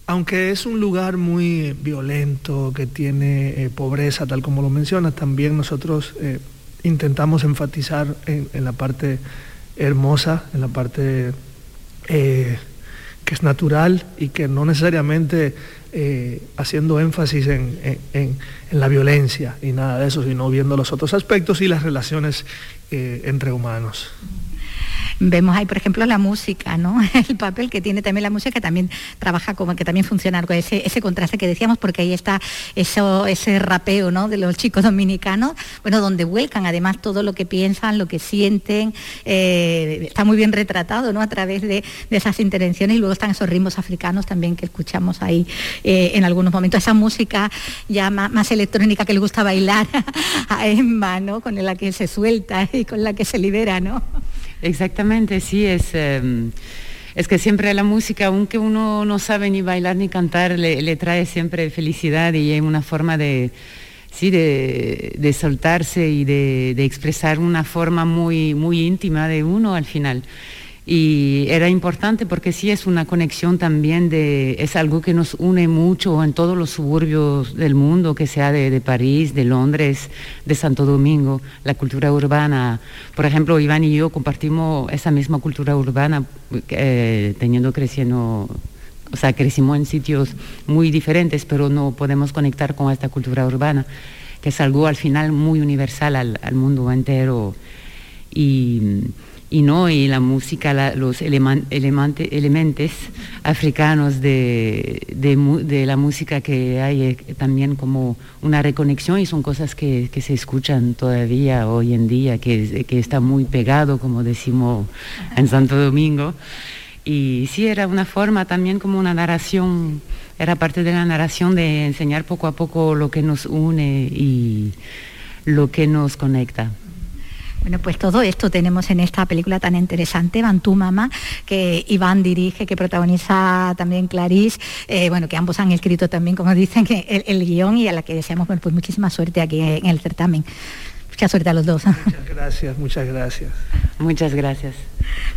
aunque es un lugar muy violento, que tiene eh, pobreza, tal como lo mencionas, también nosotros eh, intentamos enfatizar en, la parte hermosa, en la parte eh, que es natural y que no necesariamente haciendo énfasis en, la violencia y nada de eso, sino viendo los otros aspectos y las relaciones entre humanos. Vemos ahí, por ejemplo, la música, ¿no? El papel que tiene también la música, que también trabaja como que también funciona con ese, ese contraste que decíamos, porque ahí está eso, ese rapeo, ¿no? De los chicos dominicanos, bueno, donde vuelcan además todo lo que piensan, lo que sienten, eh, está muy bien retratado, ¿no? A través de, esas intervenciones y luego están esos ritmos africanos también que escuchamos ahí eh, en algunos momentos. Esa música ya más, electrónica que le gusta bailar a Emma, ¿no? Con la que se suelta y con la que se libera, ¿no? Exactamente, sí, es, em, es que siempre la música, aunque uno no sabe ni bailar ni cantar, le, trae siempre felicidad y es una forma de, sí, de, soltarse y de, de, expresar una forma muy, muy íntima de uno al final. Y era importante porque sí es una conexión también de, es algo que nos une mucho en todos los suburbios del mundo, que sea de, París, de Londres, de Santo Domingo, la cultura urbana. Por ejemplo, Iván y yo compartimos esa misma cultura urbana, eh, teniendo creciendo o sea, crecimos en sitios muy diferentes, pero no podemos conectar con esta cultura urbana, que es algo al final muy universal al, al mundo entero. Y, y no y la música los elementos africanos de, la música que hay eh, también como una reconexión y son cosas que, se escuchan todavía hoy en día que, que está muy pegado como decimos en Santo Domingo y sí era una forma también como una narración era parte de la narración de enseñar poco a poco lo que nos une y lo que nos conecta. Bueno, pues todo esto tenemos en esta película tan interesante, Bantú Mama, que Iván dirige, que protagoniza también Clarice, eh, bueno, que ambos han escrito también, como dicen, el, el guion y a la que deseamos pues muchísima suerte aquí en el certamen. Mucha suerte a los dos. Muchas gracias, muchas gracias. Muchas gracias.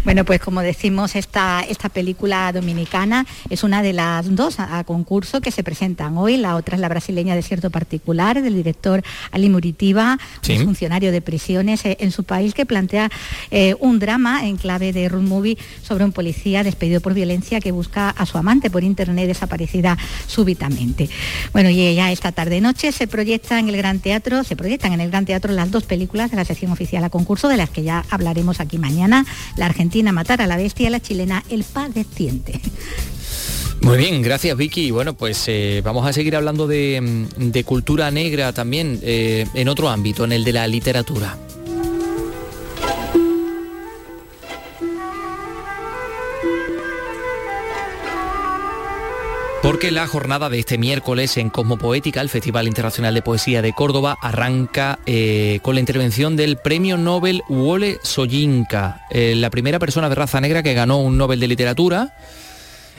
Bueno, pues como decimos, esta, esta película dominicana es una de las dos a, concurso que se presentan hoy. La otra es la brasileña Desierto Particular, del director Ali Muritiba, un funcionario de prisiones eh, en su país, que plantea eh, un drama en clave de road movie sobre un policía despedido por violencia que busca a su amante por internet desaparecida súbitamente. Bueno, y ya esta tarde-noche se proyecta en el Gran Teatro, se proyectan en el Gran Teatro las dos películas de la sección oficial a concurso, de las que ya hablaremos aquí mañana la argentina Matar a la Bestia, la chilena El Padeciente. Muy bien, gracias Vicky. Bueno, pues eh, vamos a seguir hablando de, mm, cultura negra también eh, en otro ámbito, en el de la literatura. La jornada de este miércoles en Cosmopoética, el Festival Internacional de Poesía de Córdoba, arranca eh, con la intervención del premio Nobel Wole Soyinka, eh, la primera persona de raza negra que ganó un Nobel de Literatura,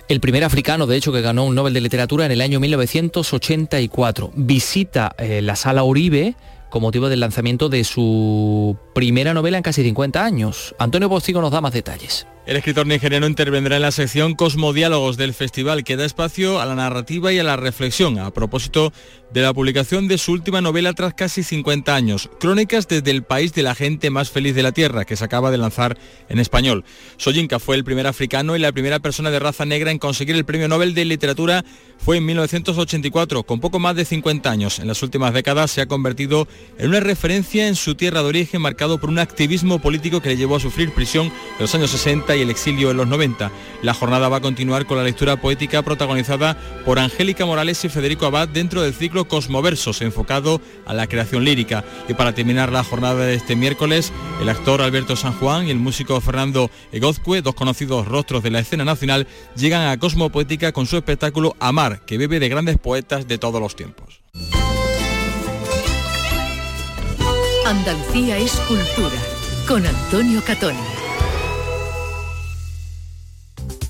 el primer africano, de hecho, que ganó un Nobel de Literatura en el año 1984. Visita eh, la Sala Uribe con motivo del lanzamiento de su primera novela en casi 50 años. Antonio Postigo nos da más detalles. El escritor nigeriano intervendrá en la sección Cosmodiálogos del festival, que da espacio a la narrativa y a la reflexión. A propósito de la publicación de su última novela tras casi 50 años, Crónicas desde el país de la gente más feliz de la Tierra, que se acaba de lanzar en español. Soyinka fue el primer africano y la primera persona de raza negra en conseguir el Premio Nobel de Literatura fue en 1984, con poco más de 50 años. En las últimas décadas se ha convertido en una referencia en su tierra de origen, marcado por un activismo político que le llevó a sufrir prisión en los años 60 y el exilio en los 90. La jornada va a continuar con la lectura poética protagonizada por Angélica Morales y Federico Abad dentro del ciclo Cosmoversos, enfocado a la creación lírica. Y para terminar la jornada de este miércoles, el actor Alberto San Juan y el músico Fernando Egozcue, dos conocidos rostros de la escena nacional, llegan a Cosmopoética con su espectáculo Amar, que bebe de grandes poetas de todos los tiempos. Andalucía es cultura, con Antonio Catón.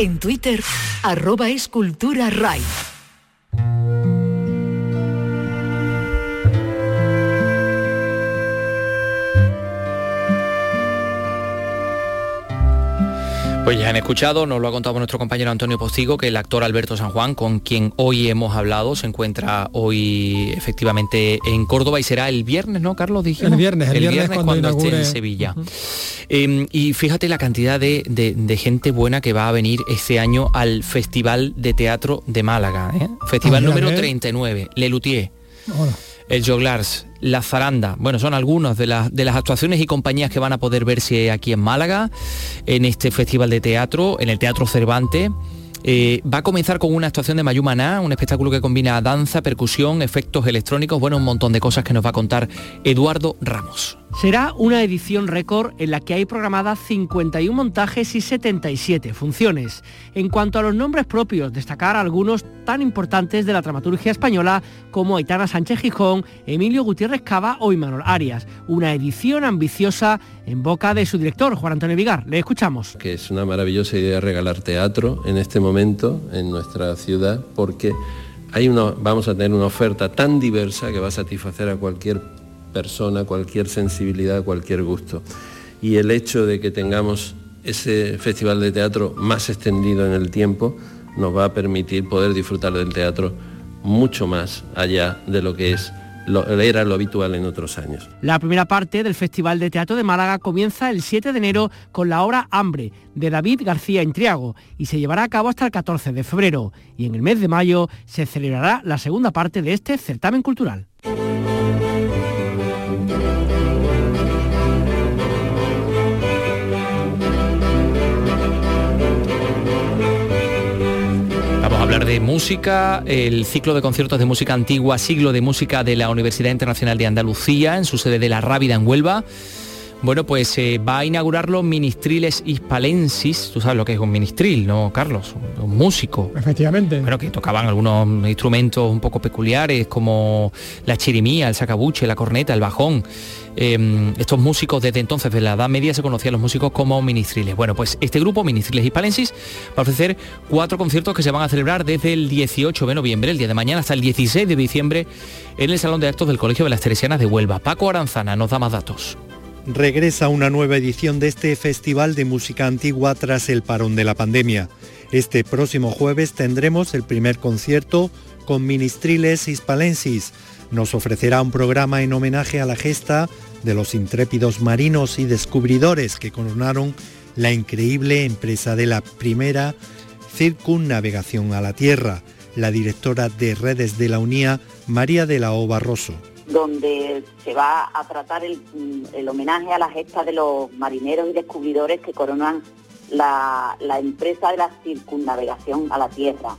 En Twitter, arroba escultura RAI. Pues ya han escuchado, nos lo ha contado nuestro compañero Antonio Postigo, que el actor Alberto San Juan, con quien hoy hemos hablado, se encuentra hoy efectivamente en Córdoba y será el viernes, ¿no, Carlos? El viernes, el, viernes, cuando, esté en Sevilla. Em, y fíjate la cantidad de, gente buena que va a venir este año al Festival de Teatro de Málaga. ¿eh? Festival ah, número 39, Le Luthier. El Joglars, La Zaranda, bueno, son algunas de, las, de las actuaciones y compañías que van a poder verse aquí en Málaga, en este festival de teatro, en el Teatro Cervantes. Eh, va a comenzar con una actuación de Mayumaná, un espectáculo que combina danza, percusión, efectos electrónicos, bueno, un montón de cosas que nos va a contar Eduardo Ramos. Será una edición récord en la que hay programadas 51 montajes y 77 funciones. En cuanto a los nombres propios, destacar algunos tan importantes de la dramaturgia española como Aitana Sánchez Gijón, Emilio Gutiérrez Cava o Imanol Arias. Una edición ambiciosa en boca de su director, Juan Antonio Vigar. Le escuchamos. Que es una maravillosa idea regalar teatro en este momento en nuestra ciudad porque hay una, vamos a tener una oferta tan diversa que va a satisfacer a cualquier persona, cualquier sensibilidad, cualquier gusto. Y el hecho de que tengamos ese festival de teatro más extendido en el tiempo nos va a permitir poder disfrutar del teatro mucho más allá de lo que es era lo habitual en otros años. La primera parte del Festival de Teatro de Málaga comienza el 7 de enero con la obra Hambre de David García Intriago y se llevará a cabo hasta el 14 de febrero. Y en el mes de mayo se celebrará la segunda parte de este certamen cultural. De música, el ciclo de conciertos de música antigua, siglo de música de la Universidad Internacional de Andalucía, en su sede de La Rábida en Huelva. Bueno, pues se va a inaugurar los ministriles hispalensis. Tú sabes lo que es un ministril, ¿no, Carlos? Un músico. Efectivamente. Bueno, que tocaban algunos instrumentos un poco peculiares como la chirimía, el sacabuche, la corneta, el bajón. Eh, estos músicos desde entonces, de la Edad Media, se conocían los músicos como ministriles. Bueno, pues este grupo, Ministriles Hispalensis, va a ofrecer cuatro conciertos que se van a celebrar desde el 18 de noviembre, el día de mañana, hasta el 16 de diciembre, en el Salón de Actos del Colegio de las Teresianas de Huelva. Paco Aranzana nos da más datos. Regresa una nueva edición de este Festival de Música Antigua tras el parón de la pandemia. Este próximo jueves tendremos el primer concierto con Ministriles Hispalensis. Nos ofrecerá un programa en homenaje a la gesta de los intrépidos marinos y descubridores que coronaron la increíble empresa de la primera circunnavegación a la Tierra, la directora de redes de la UNIA, María de la O Barroso donde se va a tratar el, el, homenaje a la gesta de los marineros y descubridores que coronan la, la, empresa de la circunnavegación a la Tierra.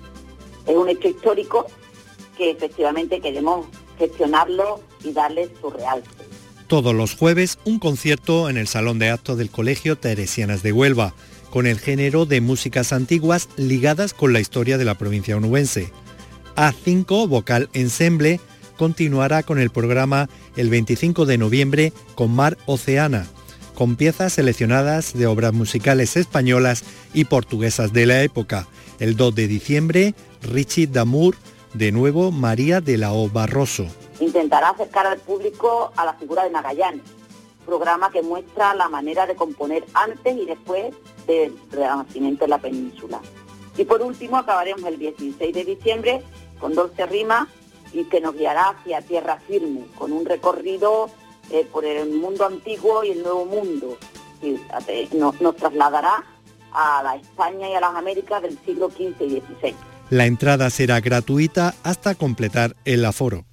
Es un hecho histórico que efectivamente queremos gestionarlo y darle su realce. Todos los jueves un concierto en el Salón de Actos del Colegio Teresianas de Huelva, con el género de músicas antiguas ligadas con la historia de la provincia onubense. A5 Vocal Ensemble continuará con el programa el 25 de noviembre con Mar Oceana, con piezas seleccionadas de obras musicales españolas y portuguesas de la época. El 2 de diciembre, Richie Damour, de nuevo María de la O Barroso. Intentará acercar al público a la figura de Magallanes, programa que muestra la manera de componer antes y después del renacimiento en la península. Y por último acabaremos el 16 de diciembre con Dulce Rima y que nos guiará hacia tierra firme, con un recorrido eh, por el mundo antiguo y el nuevo mundo. Y nos, nos trasladará a la España y a las Américas del siglo XV y XVI. La entrada será gratuita hasta completar el aforo.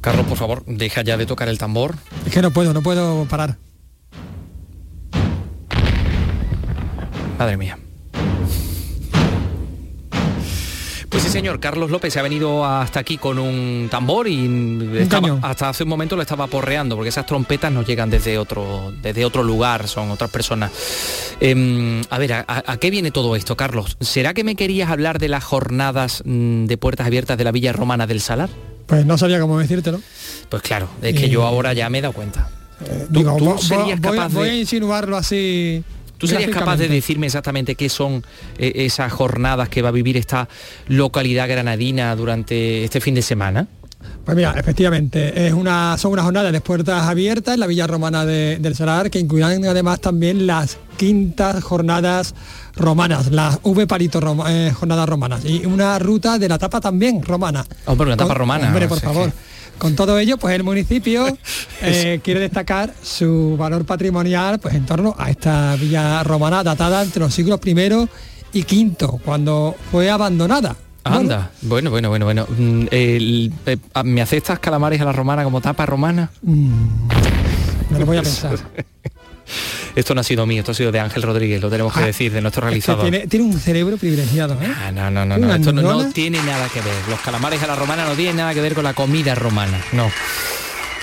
Carlos, por favor, deja ya de tocar el tambor. Es que no puedo, no puedo parar. Madre mía. Pues sí, señor, Carlos López se ha venido hasta aquí con un tambor y estaba, hasta hace un momento lo estaba porreando, porque esas trompetas nos llegan desde otro, desde otro lugar, son otras personas. Eh, a ver, ¿a, ¿a, qué viene todo esto, Carlos? ¿Será que me querías hablar de las jornadas mm, de puertas abiertas de la Villa Romana del Salar? Pues no sabía cómo decírtelo. Pues claro, es que yo ahora ya me he dado cuenta. Eh, ¿Tú, digo, tú serías voy, capaz voy de... a insinuarlo así ¿Tú serías capaz de decirme exactamente qué son eh, esas jornadas que va a vivir esta localidad granadina durante este fin de semana? Pues mira, efectivamente, es una, son unas jornadas de puertas abiertas en la Villa Romana de, del Salar, que incluirán además también las quintas jornadas romanas, las V Parito rom, eh, jornadas romanas, y una ruta de la tapa también romana. Hombre, una tapa romana. Hombre, por favor. Con todo ello, pues el municipio eh, quiere destacar su valor patrimonial pues en torno a esta villa romana datada entre los siglos I y V, cuando fue abandonada. Anda, bueno, bueno, bueno, bueno. Mm, el, eh, ¿Me aceptas calamares a la romana como tapa romana? Mm, no lo voy a pensar. esto no ha sido mío, esto ha sido de Ángel Rodríguez, lo tenemos que decir, de nuestro realizador. Tiene, tiene, un cerebro privilegiado, ¿eh? Ah, no, no, no, no, esto no, no, tiene nada que ver. Los calamares a la romana no tienen nada que ver con la comida romana, no.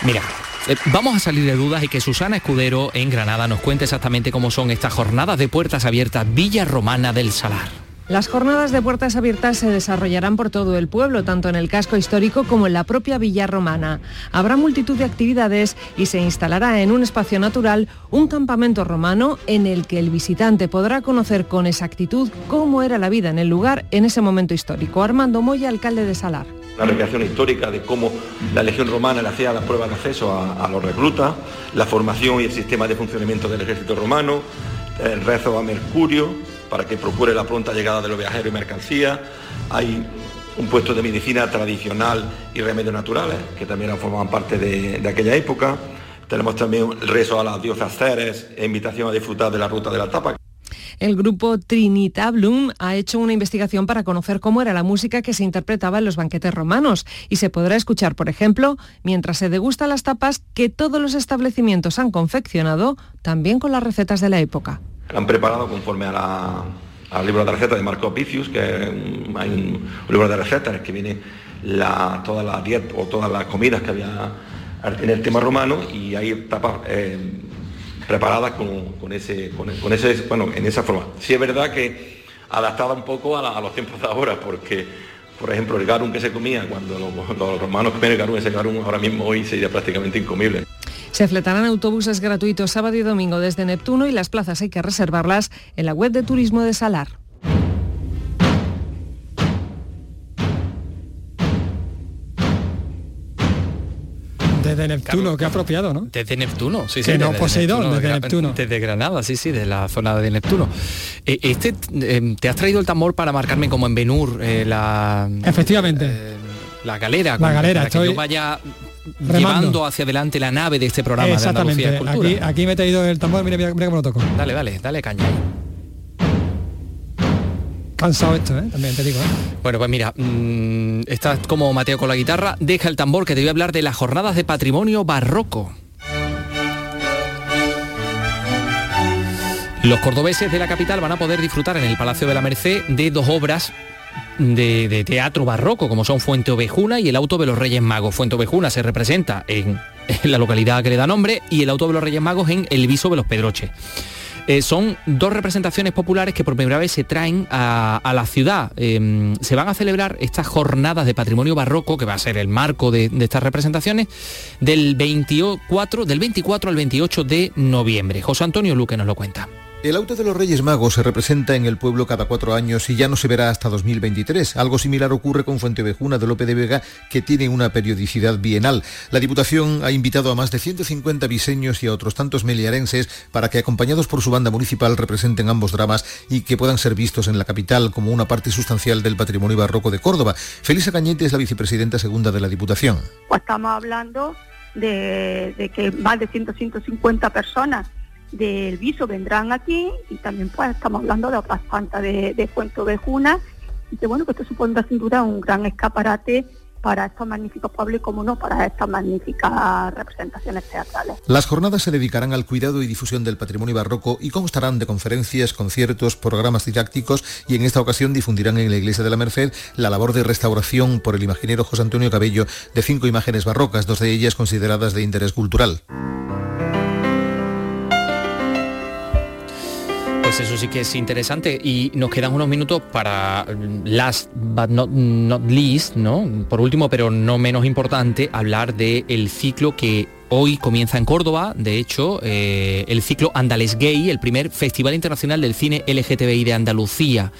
Mira, eh, vamos a salir de dudas y que Susana Escudero en Granada nos cuente exactamente cómo son estas jornadas de puertas abiertas Villa Romana del Salar. Las jornadas de puertas abiertas se desarrollarán por todo el pueblo, tanto en el casco histórico como en la propia villa romana. Habrá multitud de actividades y se instalará en un espacio natural un campamento romano en el que el visitante podrá conocer con exactitud cómo era la vida en el lugar en ese momento histórico. Armando Moya, alcalde de Salar. La recreación histórica de cómo la Legión Romana le hacía las pruebas de acceso a, a los reclutas, la formación y el sistema de funcionamiento del ejército romano, el rezo a Mercurio, para que procure la pronta llegada de los viajeros y mercancías. Hay un puesto de medicina tradicional y remedios naturales, que también formaban parte de, aquella época. Tenemos también el rezo a las diosas Ceres e invitación a disfrutar de la ruta de la tapa. El grupo Trinitablum ha hecho una investigación para conocer cómo era la música que se interpretaba en los banquetes romanos y se podrá escuchar, por ejemplo, mientras se degustan las tapas que todos los establecimientos han confeccionado, también con las recetas de la época han preparado conforme a la, al libro de recetas de Marco Picius, que hay un, libro de recetas que viene la, todas las dietas o todas las comidas que había en el tema romano y hay tapas eh, preparadas con, ese, bueno, en esa forma. Sí es verdad que adaptada un poco a, los tiempos de ahora, porque, por ejemplo, el garum que se comía cuando los, romanos comían el garum, ese garum ahora mismo hoy sería prácticamente incomible. Se fletarán autobuses gratuitos sábado y domingo desde Neptuno y las plazas hay que reservarlas en la web de turismo de Salar. Desde Neptuno, qué apropiado, ¿no? Desde Neptuno, sí, sí. Que no Poseidón, desde Neptuno. Desde Granada, sí, sí, de la zona de Neptuno. Eh, este, eh, ¿Te has traído el tambor para marcarme como en Benur eh, la... Efectivamente. la galera. La galera, para que yo vaya llevando hacia adelante la nave de este programa Exactamente. de Andalucía Cultura. Aquí, aquí me he traído el tambor, mira, mira, mira cómo lo toco. Dale, dale, dale caña cansado esto, ¿eh? También te digo. ¿eh? Bueno, pues mira, mmm, estás como Mateo con la guitarra, deja el tambor que te voy a hablar de las jornadas de patrimonio barroco. Los cordobeses de la capital van a poder disfrutar en el Palacio de la Merced de dos obras de, teatro barroco, como son Fuente Ovejuna y el Auto de los Reyes Magos. Fuente Ovejuna se representa en, la localidad que le da nombre y el Auto de los Reyes Magos en el Viso de los Pedroches. Eh, son dos representaciones populares que por primera vez se traen a, la ciudad. Em, se van a celebrar estas jornadas de patrimonio barroco, que va a ser el marco de, de estas representaciones, del 24, del 24 al 28 de noviembre. José Antonio Luque nos lo cuenta. El auto de los Reyes Magos se representa en el pueblo cada cuatro años y ya no se verá hasta 2023. Algo similar ocurre con Fuentevejuna de Lope de Vega, que tiene una periodicidad bienal. La Diputación ha invitado a más de 150 viseños y a otros tantos meliarenses para que, acompañados por su banda municipal, representen ambos dramas y que puedan ser vistos en la capital como una parte sustancial del patrimonio barroco de Córdoba. Felisa Cañete es la vicepresidenta segunda de la Diputación. Pues estamos hablando de, de que más de 150 personas del viso vendrán aquí y también pues estamos hablando de otras plantas de, de Ovejuna y que bueno que esto supondrá sin duda un gran escaparate para estos magníficos pueblos y como no para estas magníficas representaciones teatrales. Las jornadas se dedicarán al cuidado y difusión del patrimonio barroco y constarán de conferencias, conciertos, programas didácticos y en esta ocasión difundirán en la Iglesia de la Merced la labor de restauración por el imaginero José Antonio Cabello de cinco imágenes barrocas, dos de ellas consideradas de interés cultural. Pues eso sí que es interesante y nos quedan unos minutos para last but not, least, ¿no? Por último, pero no menos importante, hablar del ciclo que hoy comienza en Córdoba, de hecho, eh, el ciclo Andales Gay, el primer Festival Internacional del Cine LGTBI de Andalucía.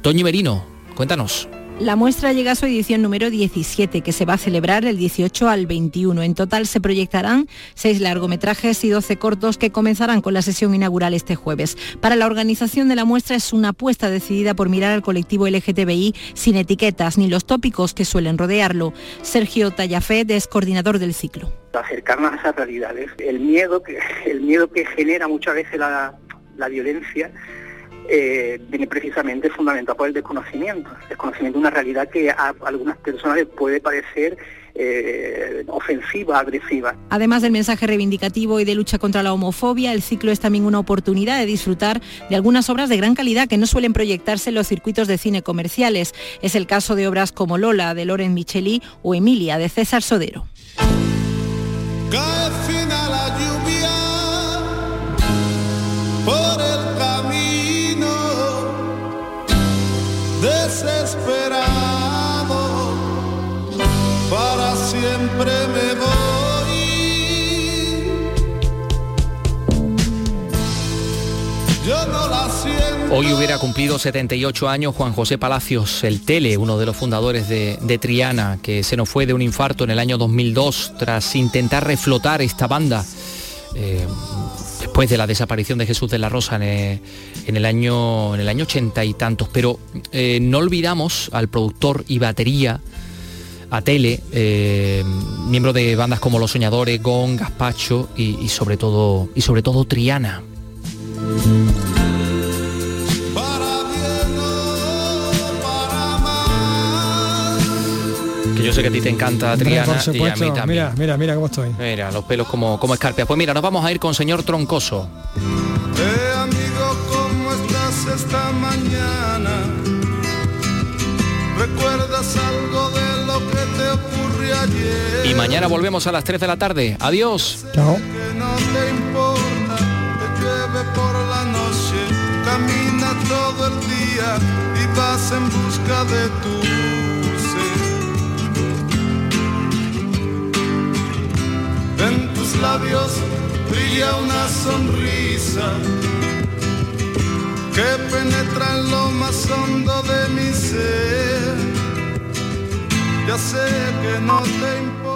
Toño Merino, cuéntanos. La muestra llega a su edición número 17, que se va a celebrar el 18 al 21. En total se proyectarán seis largometrajes y 12 cortos que comenzarán con la sesión inaugural este jueves. Para la organización de la muestra es una apuesta decidida por mirar al colectivo LGTBI sin etiquetas ni los tópicos que suelen rodearlo. Sergio Tallafet es coordinador del ciclo. Acercarnos a esas realidades, el miedo que, el miedo que genera muchas veces la, la violencia eh, viene precisamente fundamentado por el desconocimiento, el desconocimiento de una realidad que a algunas personas les puede parecer eh, ofensiva, agresiva. Además del mensaje reivindicativo y de lucha contra la homofobia, el ciclo es también una oportunidad de disfrutar de algunas obras de gran calidad que no suelen proyectarse en los circuitos de cine comerciales. Es el caso de obras como Lola de Loren Micheli o Emilia de César Sodero. Hoy hubiera cumplido 78 años Juan José Palacios, el Tele, uno de los fundadores de, Triana, que se nos fue de un infarto en el año 2002 tras intentar reflotar esta banda. Eh, después de la desaparición de Jesús de la Rosa en, el año en el año ochenta y tantos. Pero eh, no olvidamos al productor y batería a Tele, eh, miembro de bandas como Los Soñadores, Gong, Gaspacho y, sobre todo y sobre todo Triana. Yo sé que a ti te encanta Triana y a mí también. Mira, mira, mira cómo estoy. Mira, los pelos como, como escarpias. Pues mira, nos vamos a ir con señor Troncoso. Eh, amigo, ¿cómo estás esta mañana? ¿Recuerdas algo de lo que ayer. Y mañana volvemos a las 3 de la tarde. Adiós. Chao. Que no te importa, que llueve por la noche, camina todo el día y vas en busca de tu labios brilla una sonrisa que penetra en lo más hondo de mi ser. Ya sé que no te importa